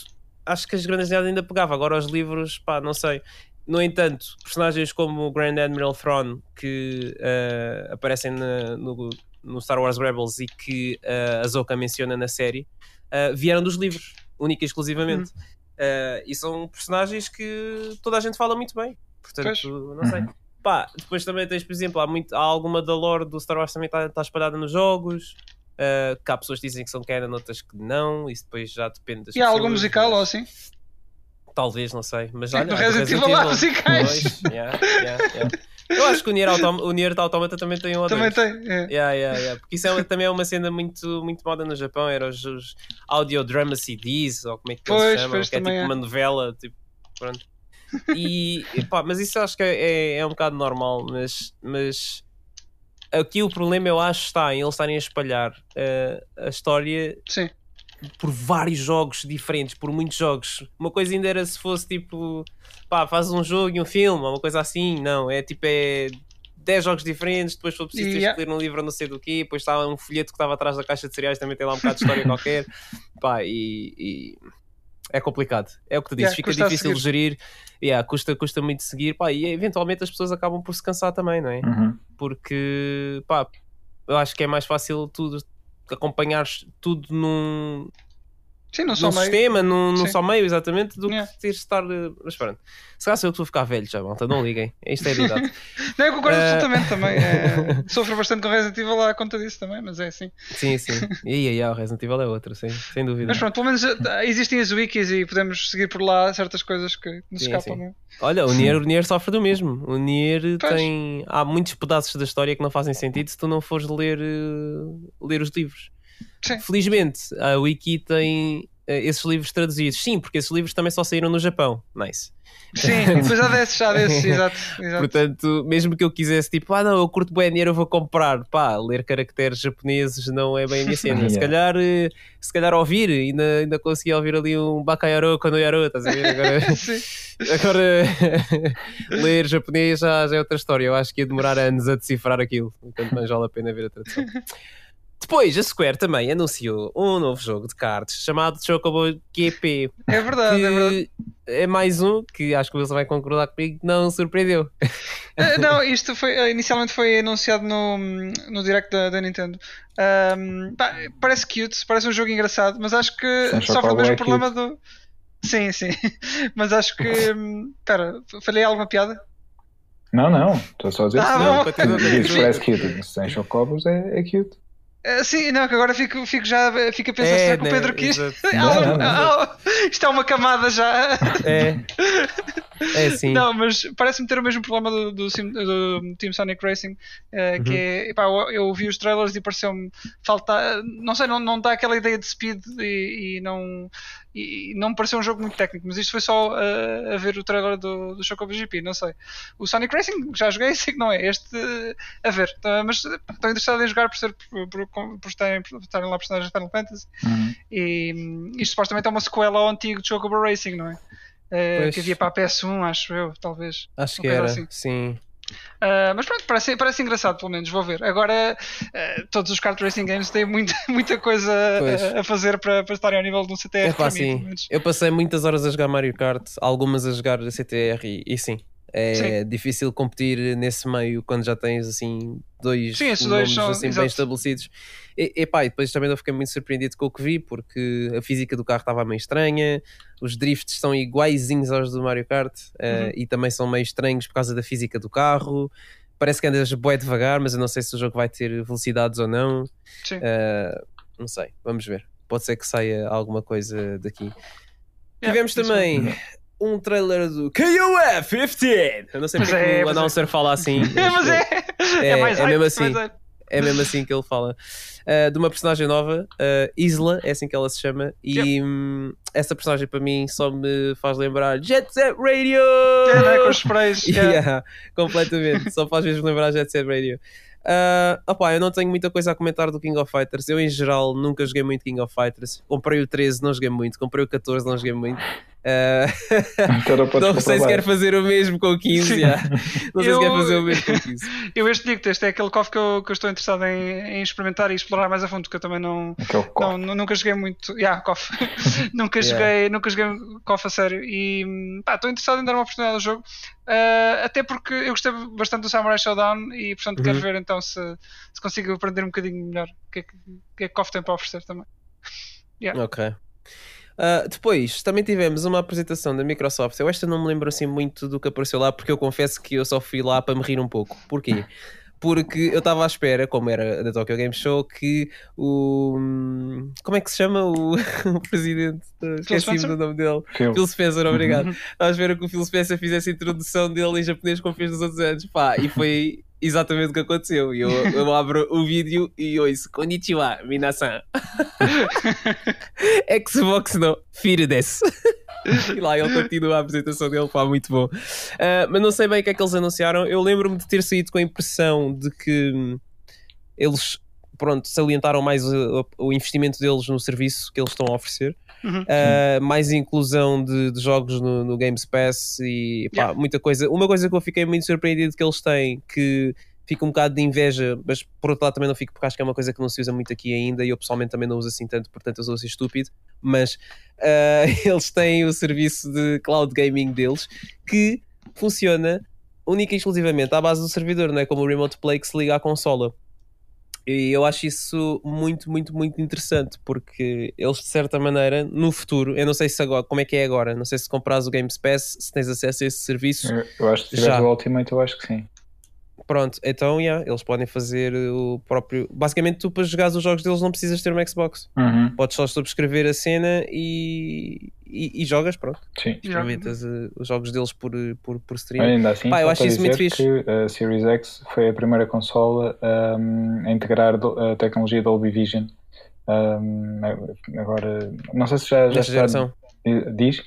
acho que as grandes desenhadas ainda pegava. Agora os livros, pá, não sei. No entanto, personagens como o Grand Admiral Thrawn, que uh, aparecem na- no, no Star Wars Rebels e que uh, a Zoka menciona na série, uh, vieram dos livros, única e exclusivamente. Uh, e são personagens que toda a gente fala muito bem. Portanto, Pois. não sei. Uhum. Pá, depois também tens, por exemplo, há, muito, há alguma da lore do Star Wars também está tá espalhada nos jogos. Uh, que há pessoas que dizem que são canon, outras que não. Isso depois já depende das E há algum musical ou assim? Talvez, não sei. Mas olha, do Resident Evil há musicais. Pois, yeah, yeah, yeah. Eu acho que o Nier, Autom o Nier Automata também tem um ou Também tem. é. Yeah, yeah, yeah. Porque isso é, também é uma cena muito, muito moda no Japão, eram os, os audio drama CDs, ou como é que Pois, eles chamam, pois, que é tipo é. uma novela, tipo, pronto. E, e pá, mas isso acho que é, é, é um bocado normal, mas, mas aqui o problema eu acho está em eles estarem a espalhar uh, a história Sim. Por vários jogos diferentes, por muitos jogos. Uma coisa ainda era se fosse tipo, pá, fazes um jogo e um filme, uma coisa assim. Não, é tipo, é 10 jogos diferentes, depois foi preciso Yeah. ler um livro não sei do quê, depois está um folheto que estava atrás da caixa de cereais, também tem lá um bocado de história qualquer. Pá, e, e é complicado. É o que tu dizes, Yeah, fica difícil seguir. gerir. Yeah, custa, custa muito seguir, pá, e eventualmente as pessoas acabam por se cansar também, não é? Uhum. porque pá, eu acho que é mais fácil tudo acompanhares tudo num, Sim, não só meio. sistema, num, num só meio, exatamente, do Yeah. que de estar. eh, Mas pronto, se calhar sou eu que vou ficar velho já, malta, não liguem. Isto é a idade. Não, eu concordo Eh, absolutamente também. É, sofro bastante com Resident Evil lá à conta disso também, mas é assim. sim, sim. E aí, aí, o Resident Evil é outro, sim, sem dúvida. Mas pronto, pelo menos eh, existem as wikis e podemos seguir por lá certas coisas que nos Sim, escapam. sim. é? Olha, o Nier, o Nier sofre do mesmo. O Nier Pois. tem. Há muitos pedaços da história que não fazem sentido se tu não fores ler, ler os livros. Sim. Felizmente, a Wiki tem eh, esses livros traduzidos. Sim, porque esses livros também só saíram no Japão. Nice. Sim, depois já desses, já desses, exato. exato. Portanto, mesmo que eu quisesse, tipo, ah não, eu curto bem Nier, eu vou comprar. Pá, ler caracteres japoneses não é bem a minha cena. Se calhar, eh, se calhar ouvir, ainda, ainda conseguia ouvir ali um Bakayaro quando Yaro, estás a ver? Agora, agora ler japonês já, já é outra história. Eu acho que ia demorar anos a decifrar aquilo. Portanto, mais vale a pena ver a tradução. Depois, a Square também anunciou um novo jogo de cartas chamado Chocobo GP. É verdade, é verdade. É mais um que acho que o Wilson vai concordar comigo, que não surpreendeu. Eh, Não, isto foi, eh, inicialmente foi anunciado no, no direct da, da Nintendo. Ahm, pá, parece cute, parece um jogo engraçado, mas acho que Sem sofre o chocolate mesmo é problema do. Sim, sim. Mas acho que. hum, Espera, falhei alguma piada? Não, não, estou só a dizer Ah, que Dizes continua. parece cute. Sem chocobos é, é cute. Eh, sim, não, que agora fico, fico já fico a pensar será que o né, Pedro quis. Ah, Não, não, isto é uma camada já. É. É assim. Não, mas parece-me ter o mesmo problema do, do, Sim- do Team Sonic Racing, que Uhum. é, epá, eu, eu vi os trailers e pareceu-me faltar, não sei, não, não dá aquela ideia de speed e, e não e, e não me pareceu um jogo muito técnico, mas isto foi só eh, a ver o trailer do, do Chocobo GP, não sei. O Sonic Racing já joguei, sei que não é, este eh, a ver, Tá, mas eh, estou interessado em jogar por, ser, por, por, por estarem, por estarem lá personagens de Final Fantasy Uhum. e hum, isto supostamente é uma sequela ao antigo Chocobo Racing, não é? Pois. que havia para a PS1, acho eu, talvez. Acho que era, assim. sim. Uh, mas pronto, parece, parece engraçado, pelo menos, vou ver. Agora, uh, todos os kart racing games têm muita, muita coisa a, a fazer para, para estarem ao nível de um CTR. É pá, mim, sim. Eu passei muitas horas a jogar Mario Kart, algumas a jogar CTR e, e sim. É difícil competir nesse meio quando já tens assim dois Sim, esses nomes dois são- assim, bem estabelecidos. E, e pá, e depois também eu fiquei muito surpreendido com o que vi, porque a física do carro estava meio estranha, os drifts são iguaizinhos aos do Mario Kart eh, Uhum. e também são meio estranhos por causa da física do carro. Parece que andas bué devagar, mas eu não sei se o jogo vai ter velocidades ou não. Sim. Uh, não sei, vamos ver. Pode ser que saia alguma coisa daqui. Yeah, Tivemos isso também um trailer do KOF 15. Eu não sei porque é, o é. announcer fala assim. É, mas é, é, É- mais é mesmo assim. hype. É mesmo assim que ele fala. Uh, de uma personagem nova, uh, Isla, é assim que ela se chama. E hum, essa personagem para mim só me faz lembrar Jet Set Radio! É, é, com os sprays. yeah. Yeah, completamente. Só faz mesmo lembrar Jet Set Radio. Uh, opá, eu não tenho muita coisa a comentar do King of Fighters. Eu, em geral, nunca joguei muito King of Fighters. Comprei o 13, não joguei muito. Comprei o 14, não joguei muito. Uh, Então não sei se quer fazer o mesmo com o 15. Sim. yeah. Não sei se quer Eu- fazer o mesmo com o 15. Eu este digo este é aquele KOF que eu, que eu estou interessado em, em experimentar e explorar mais a fundo, que eu também não, não, nunca joguei muito. Yeah, KOF. nunca, Yeah. joguei, nunca joguei KOF a sério. E pá, estou interessado em dar uma oportunidade ao jogo. Ah, até porque eu gostei bastante do Samurai Showdown e portanto quero Uhum. ver então se, se consigo aprender um bocadinho melhor o que é que, o que, é que KOF tem para oferecer também. Ok. Ah, depois também tivemos uma apresentação da Microsoft. Eu esta não me lembro assim muito do que apareceu lá, porque eu confesso que eu só fui lá para me rir um pouco. Porquê? Porque eu estava à espera, como era da Tokyo Game Show, que o. Como é que se chama o, o presidente? Esqueci-me do nome dele. Phil. Phil Spencer, obrigado. Estava à espera que o Phil Spencer fizesse a introdução dele em japonês como fez nos outros anos. Pá, e foi exatamente o que aconteceu. E eu, eu abro o vídeo e ouço Konnichiwa, minasan. Xbox no, filho desse. E lá ele continua a apresentação dele, pá, muito bom. Ah, mas não sei bem o que é que eles anunciaram. Eu lembro-me de ter saído com a impressão de que eles pronto, salientaram mais o, o, investimento deles no serviço que eles estão a oferecer. Uhum. Uh, mais inclusão de, de jogos no, no, Games Pass e pá, Yeah. muita coisa. Uma coisa que eu fiquei muito surpreendido que eles têm, que fica um bocado de inveja, mas por outro lado também não fico, porque acho que é uma coisa que não se usa muito aqui ainda e eu pessoalmente também não uso assim tanto, portanto eu sou assim estúpido. Mas uh, eles têm o serviço de cloud gaming deles que funciona única e exclusivamente à base do servidor, não é como o Remote Play que se liga à consola. E eu acho isso muito, muito, muito interessante porque eles, de certa maneira, no futuro, eu não sei se agora, como é que é agora, não sei se compras o Games Pass, se tens acesso a esse serviço. Eu, eu acho que se tiveres Já. o Ultimate, eu acho que sim. Pronto, então, yeah, eles podem fazer o próprio. Basicamente, tu para jogar os jogos deles não precisas ter um Xbox. Uhum. Podes só subscrever a cena e, e, e jogas, pronto. Sim. Aproveitas eh, os jogos deles por, por, por stream. Ainda assim, Pá, eu acho isso muito fixe. que a Series X foi a primeira consola um, a integrar a tecnologia Dolby Vision. Um, agora, não sei se já, já está. geração. Diz?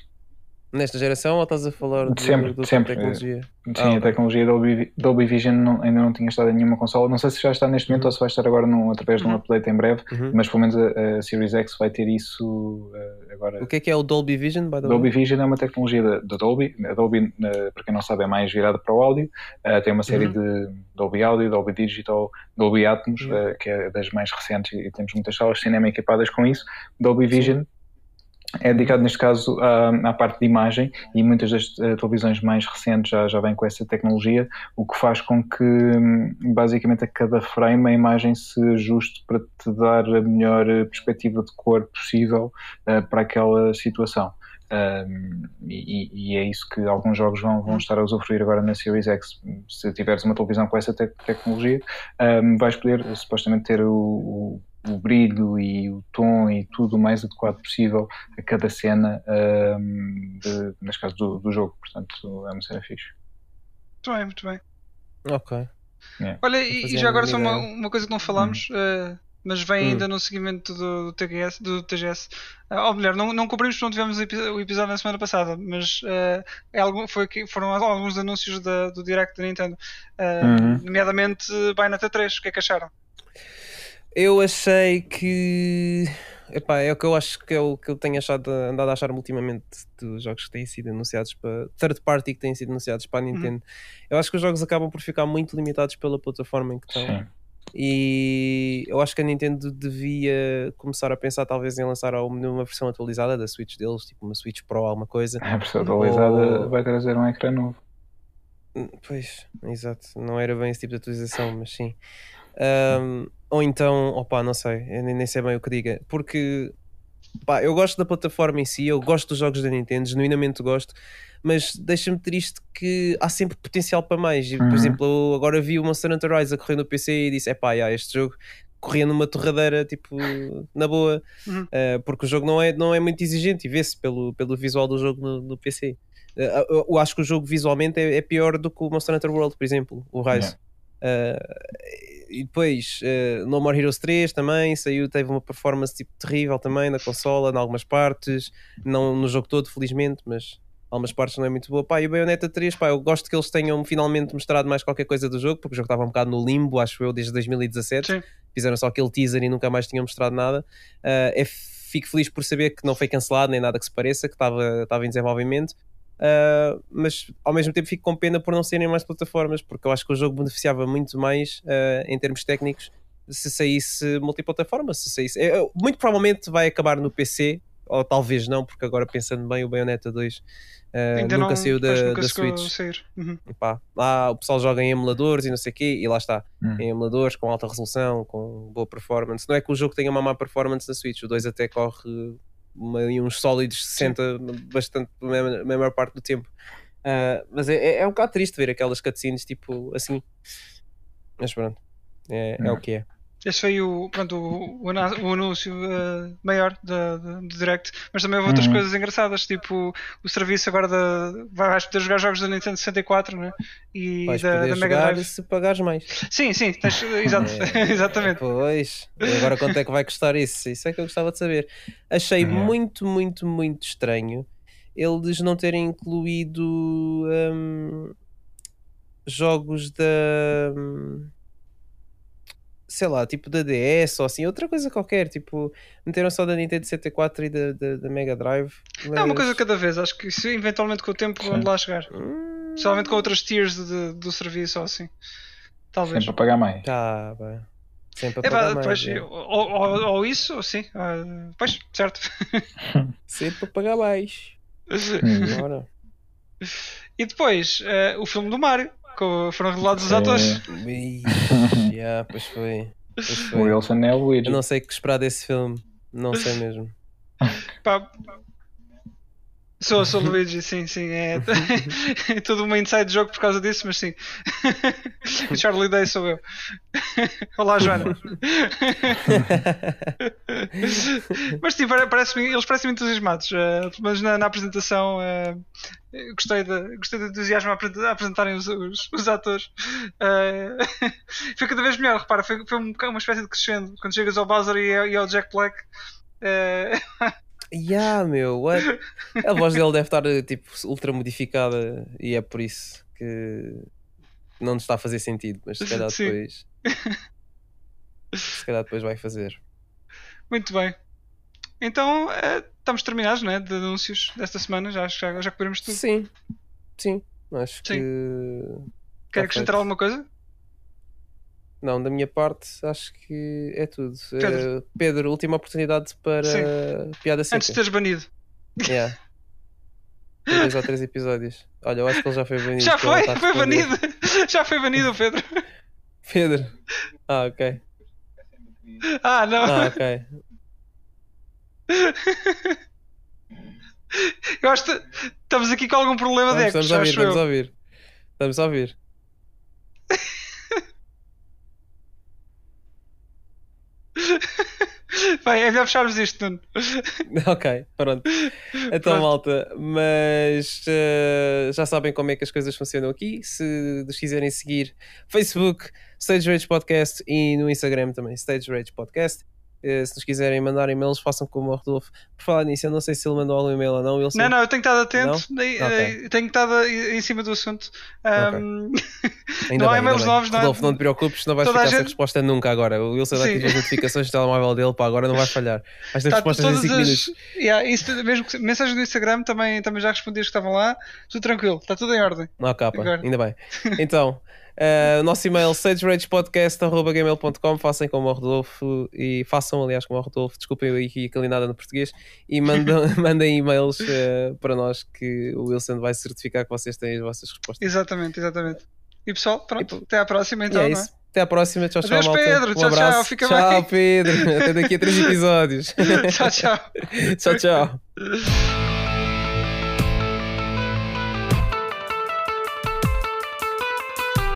Nesta geração ou estás a falar De sempre, de sempre. tecnologia? Sim, Ah, a tecnologia Dolby, Dolby Vision não- ainda não tinha estado em nenhuma consola. Não sei se já está neste momento Uhum. ou se vai estar agora num, através de um Uhum. update em breve, Uhum. mas pelo menos a, a Series X vai ter isso uh, agora. O que é que é o Dolby Vision, by the? Dolby Vision é uma tecnologia da, da Dolby. A Dolby, eh, para quem não sabe, é mais virada para o áudio. Eh, tem uma série Uhum. de Dolby Audio, Dolby Digital, Dolby Atmos, Uhum. que é das mais recentes e temos muitas salas de cinema equipadas com isso. Dolby Vision é dedicado, neste caso, à, à parte de imagem e muitas das eh, televisões mais recentes já, já vêm com essa tecnologia, o que faz com que, hum, basicamente, a cada frame a imagem se ajuste para te dar a melhor perspectiva de cor possível eh, para aquela situação. Um, e, e é isso que alguns jogos vão, vão estar a usufruir agora na Series X. Se tiveres uma televisão com essa te- tecnologia, um, vais poder supostamente ter o- o brilho e o tom e tudo o mais adequado possível a cada cena, um, de, neste caso do, do jogo. Portanto, é uma cena fixe. Muito bem, muito bem. Ok. Olha, Não e, e já agora só uma, uma coisa que não falámos, eh, mas vem Hum. ainda no seguimento do, do TGS, do TGS. Ah, ou melhor, não, não cobrimos porque não tivemos o epi- o episódio na semana passada, mas eh, é algo, foi, que- foram alguns anúncios da- do Direct da Nintendo, eh, Uhum. nomeadamente Bayonetta 3. O que é que acharam? Eu achei que. Epá, é o que eu acho que é o que eu tenho achado, andado a achar ultimamente dos jogos que têm sido anunciados para third party que têm sido anunciados para a Nintendo. Eu acho que os jogos acabam por ficar muito limitados pela plataforma em que estão. Sim. E eu acho que a Nintendo devia começar a pensar talvez em lançar uma versão atualizada da Switch deles, tipo uma Switch Pro, alguma coisa. A versão atualizada Ou- vai trazer um ecrã novo. Hum, Pois, exato. Não era bem esse tipo de atualização, mas sim. Ahm, ou então, opá, não sei, nem, nem sei bem o que diga. Porque, pá, eu gosto da plataforma em si, eu gosto dos jogos da Nintendo, genuinamente gosto, mas deixa-me triste que há sempre potencial para mais. E, Por Uhum. exemplo, eu agora vi o Monster Hunter Rise a correr no PC e disse: é pá, este jogo corria numa torradeira, tipo, na boa, Uhum. Uh, porque o jogo não é, não é muito exigente e vê-se pelo, pelo visual do jogo no, no PC. Uh, eu, eu acho que o jogo visualmente é, é pior do que o Monster Hunter World, por exemplo, o Rise. Uh, e depois, uh, No More Heroes 3 também saiu, teve uma performance tipo, terrível também na consola, em algumas partes, não no jogo todo, felizmente, mas algumas partes não é muito boa. Pá, e o Bayonetta 3, pá, eu gosto que eles tenham finalmente mostrado mais qualquer coisa do jogo, porque o jogo estava um bocado no limbo, acho eu, desde 2017 Sim. fizeram só aquele teaser e nunca mais tinham mostrado nada. Uh, é, fico feliz por saber que não foi cancelado nem nada que se pareça, que estava estava em desenvolvimento. Uh, mas ao mesmo tempo fico com pena por não serem mais plataformas, porque eu acho que o jogo beneficiava muito mais uh, em termos técnicos se saísse multiplataforma. Se saísse, é, é, muito provavelmente vai acabar no PC, ou talvez não, porque agora pensando bem, o Bayonetta 2 uh, Ainda nunca não, saiu da, nunca da Switch. sair. Uhum. E pá, lá o pessoal joga em emuladores e não sei o quê, e lá está, Hum. em emuladores com alta resolução, com boa performance. Não é que o jogo tenha uma má performance na Switch, o 2 até corre e uns sólidos 60 bastante a maior- parte do tempo. Ah, mas é, é, é um bocado triste ver aquelas cutscenes tipo assim. Mas pronto, é, é o que é. Esse foi o, pronto, o, o, anúncio eh, maior do Direct, mas também houve outras Uhum. coisas engraçadas, tipo o serviço agora da. Vais poder jogar jogos da Nintendo 64 né? e Vais da, da Mega jogar Drive. se pagares mais. Sim, sim, tens, exato, É, exatamente. Pois, e agora quanto é que vai custar isso? Isso é que eu gostava de saber. Achei Yeah. muito, muito, muito estranho eles não terem incluído hum, jogos da hum, sei lá, tipo da DS ou assim, outra coisa qualquer, tipo, meteram só da Nintendo 64 e da, da, da Mega Drive. Mas... É uma coisa cada vez, acho que isso eventualmente com o tempo vão lá chegar. Hum... Principalmente com outras tiers de, do serviço ou assim. Talvez. Sempre a pagar mais. Tá, bem. Sempre a é, pagar mais. Pois, é. ou, ou, ou, isso, ou sim. Uh, pois, certo. Sempre a pagar mais. Hum. E depois, uh, o filme do Mario. Com, foram revelados os atores. yeah, pois foi. Pois foi. O Wilson é o Luigi. Eu não sei o que esperar desse filme. Não sei mesmo. Pá, Sou, sou Luigi, sim, sim. É, é tudo uma inside jogo por causa disso, mas sim. Charlie Day sou eu. Olá, Joana. mas sim, parece eles parecem entusiasmados. Uh, pelo menos na, na apresentação. Uh, gostei, de, gostei do entusiasmo a apresentarem os, os, os atores. Uh, foi cada vez melhor, repara, foi, foi uma espécie de crescendo. Quando chegas ao Bowser e, e ao Jack Black. Uh, Yeah, meu, what? A voz dele deve estar tipo ultra modificada e é por isso que não nos está a fazer sentido, mas se calhar Sim. depois. se calhar depois vai fazer. Muito bem. Então é, estamos terminados, né? De anúncios desta semana, já, já, já cobrimos tudo. Sim, sim, acho Sim. que. Quer tá acrescentar alguma coisa? Não, da minha parte, acho que é tudo. Pedro, uh, Pedro última oportunidade para Sim. piada seca. Antes de teres banido. Yeah. Tem dois ou três episódios. Olha, eu acho que ele já foi banido. Já foi, foi banido. Já foi banido, Pedro. Pedro. Ah, ok. Ah, não. Ah, ok. Eu acho que estamos aqui com algum problema de Estamos a ouvir, estamos a ouvir. Estamos a ouvir. Bem, é melhor fecharmos isto, Nuno. ok, pronto. Então, pronto. malta, mas uh, já sabem como é que as coisas funcionam aqui. Se nos quiserem seguir, Facebook, Stage Rage Podcast e no Instagram também, Stage Rage Podcast. Uh, se nos quiserem mandar e-mails, façam como o Rodolfo. Por falar nisso, eu não sei se ele mandou algum e-mail ou não. Não, não, eu tenho estado atento, okay. Eh, tenho estado em cima do assunto. Um, okay. não há e-mails novos, não? Rodolfo, não te preocupes, não vais Toda ficar gente... sem resposta nunca agora. O Wilson ativa as notificações do telemóvel dele para agora, não vai falhar. Vais ter tá, respostas em 5 as... minutos. Yeah, isso, mesmo mensagens do Instagram também, também já respondi as que estavam lá. Tudo tranquilo, está tudo em ordem. Não, capa, ainda bem. Então. Uh, nosso e-mail sageragepodcast.gmail.com façam como o Rodolfo e façam aliás como o Rodolfo, desculpem eu aqui a nada no português e mandam, mandem e-mails uh, para nós que o Wilson vai certificar que vocês têm as vossas respostas. Exatamente, exatamente. E pessoal, pronto, e, até à próxima então, é isso. É? Até à próxima, tchau, tchau, Adeus, malta. Pedro, um tchau, abraço. tchau, fica tchau, bem. Pedro, até daqui a três episódios. tchau, tchau. tchau, tchau.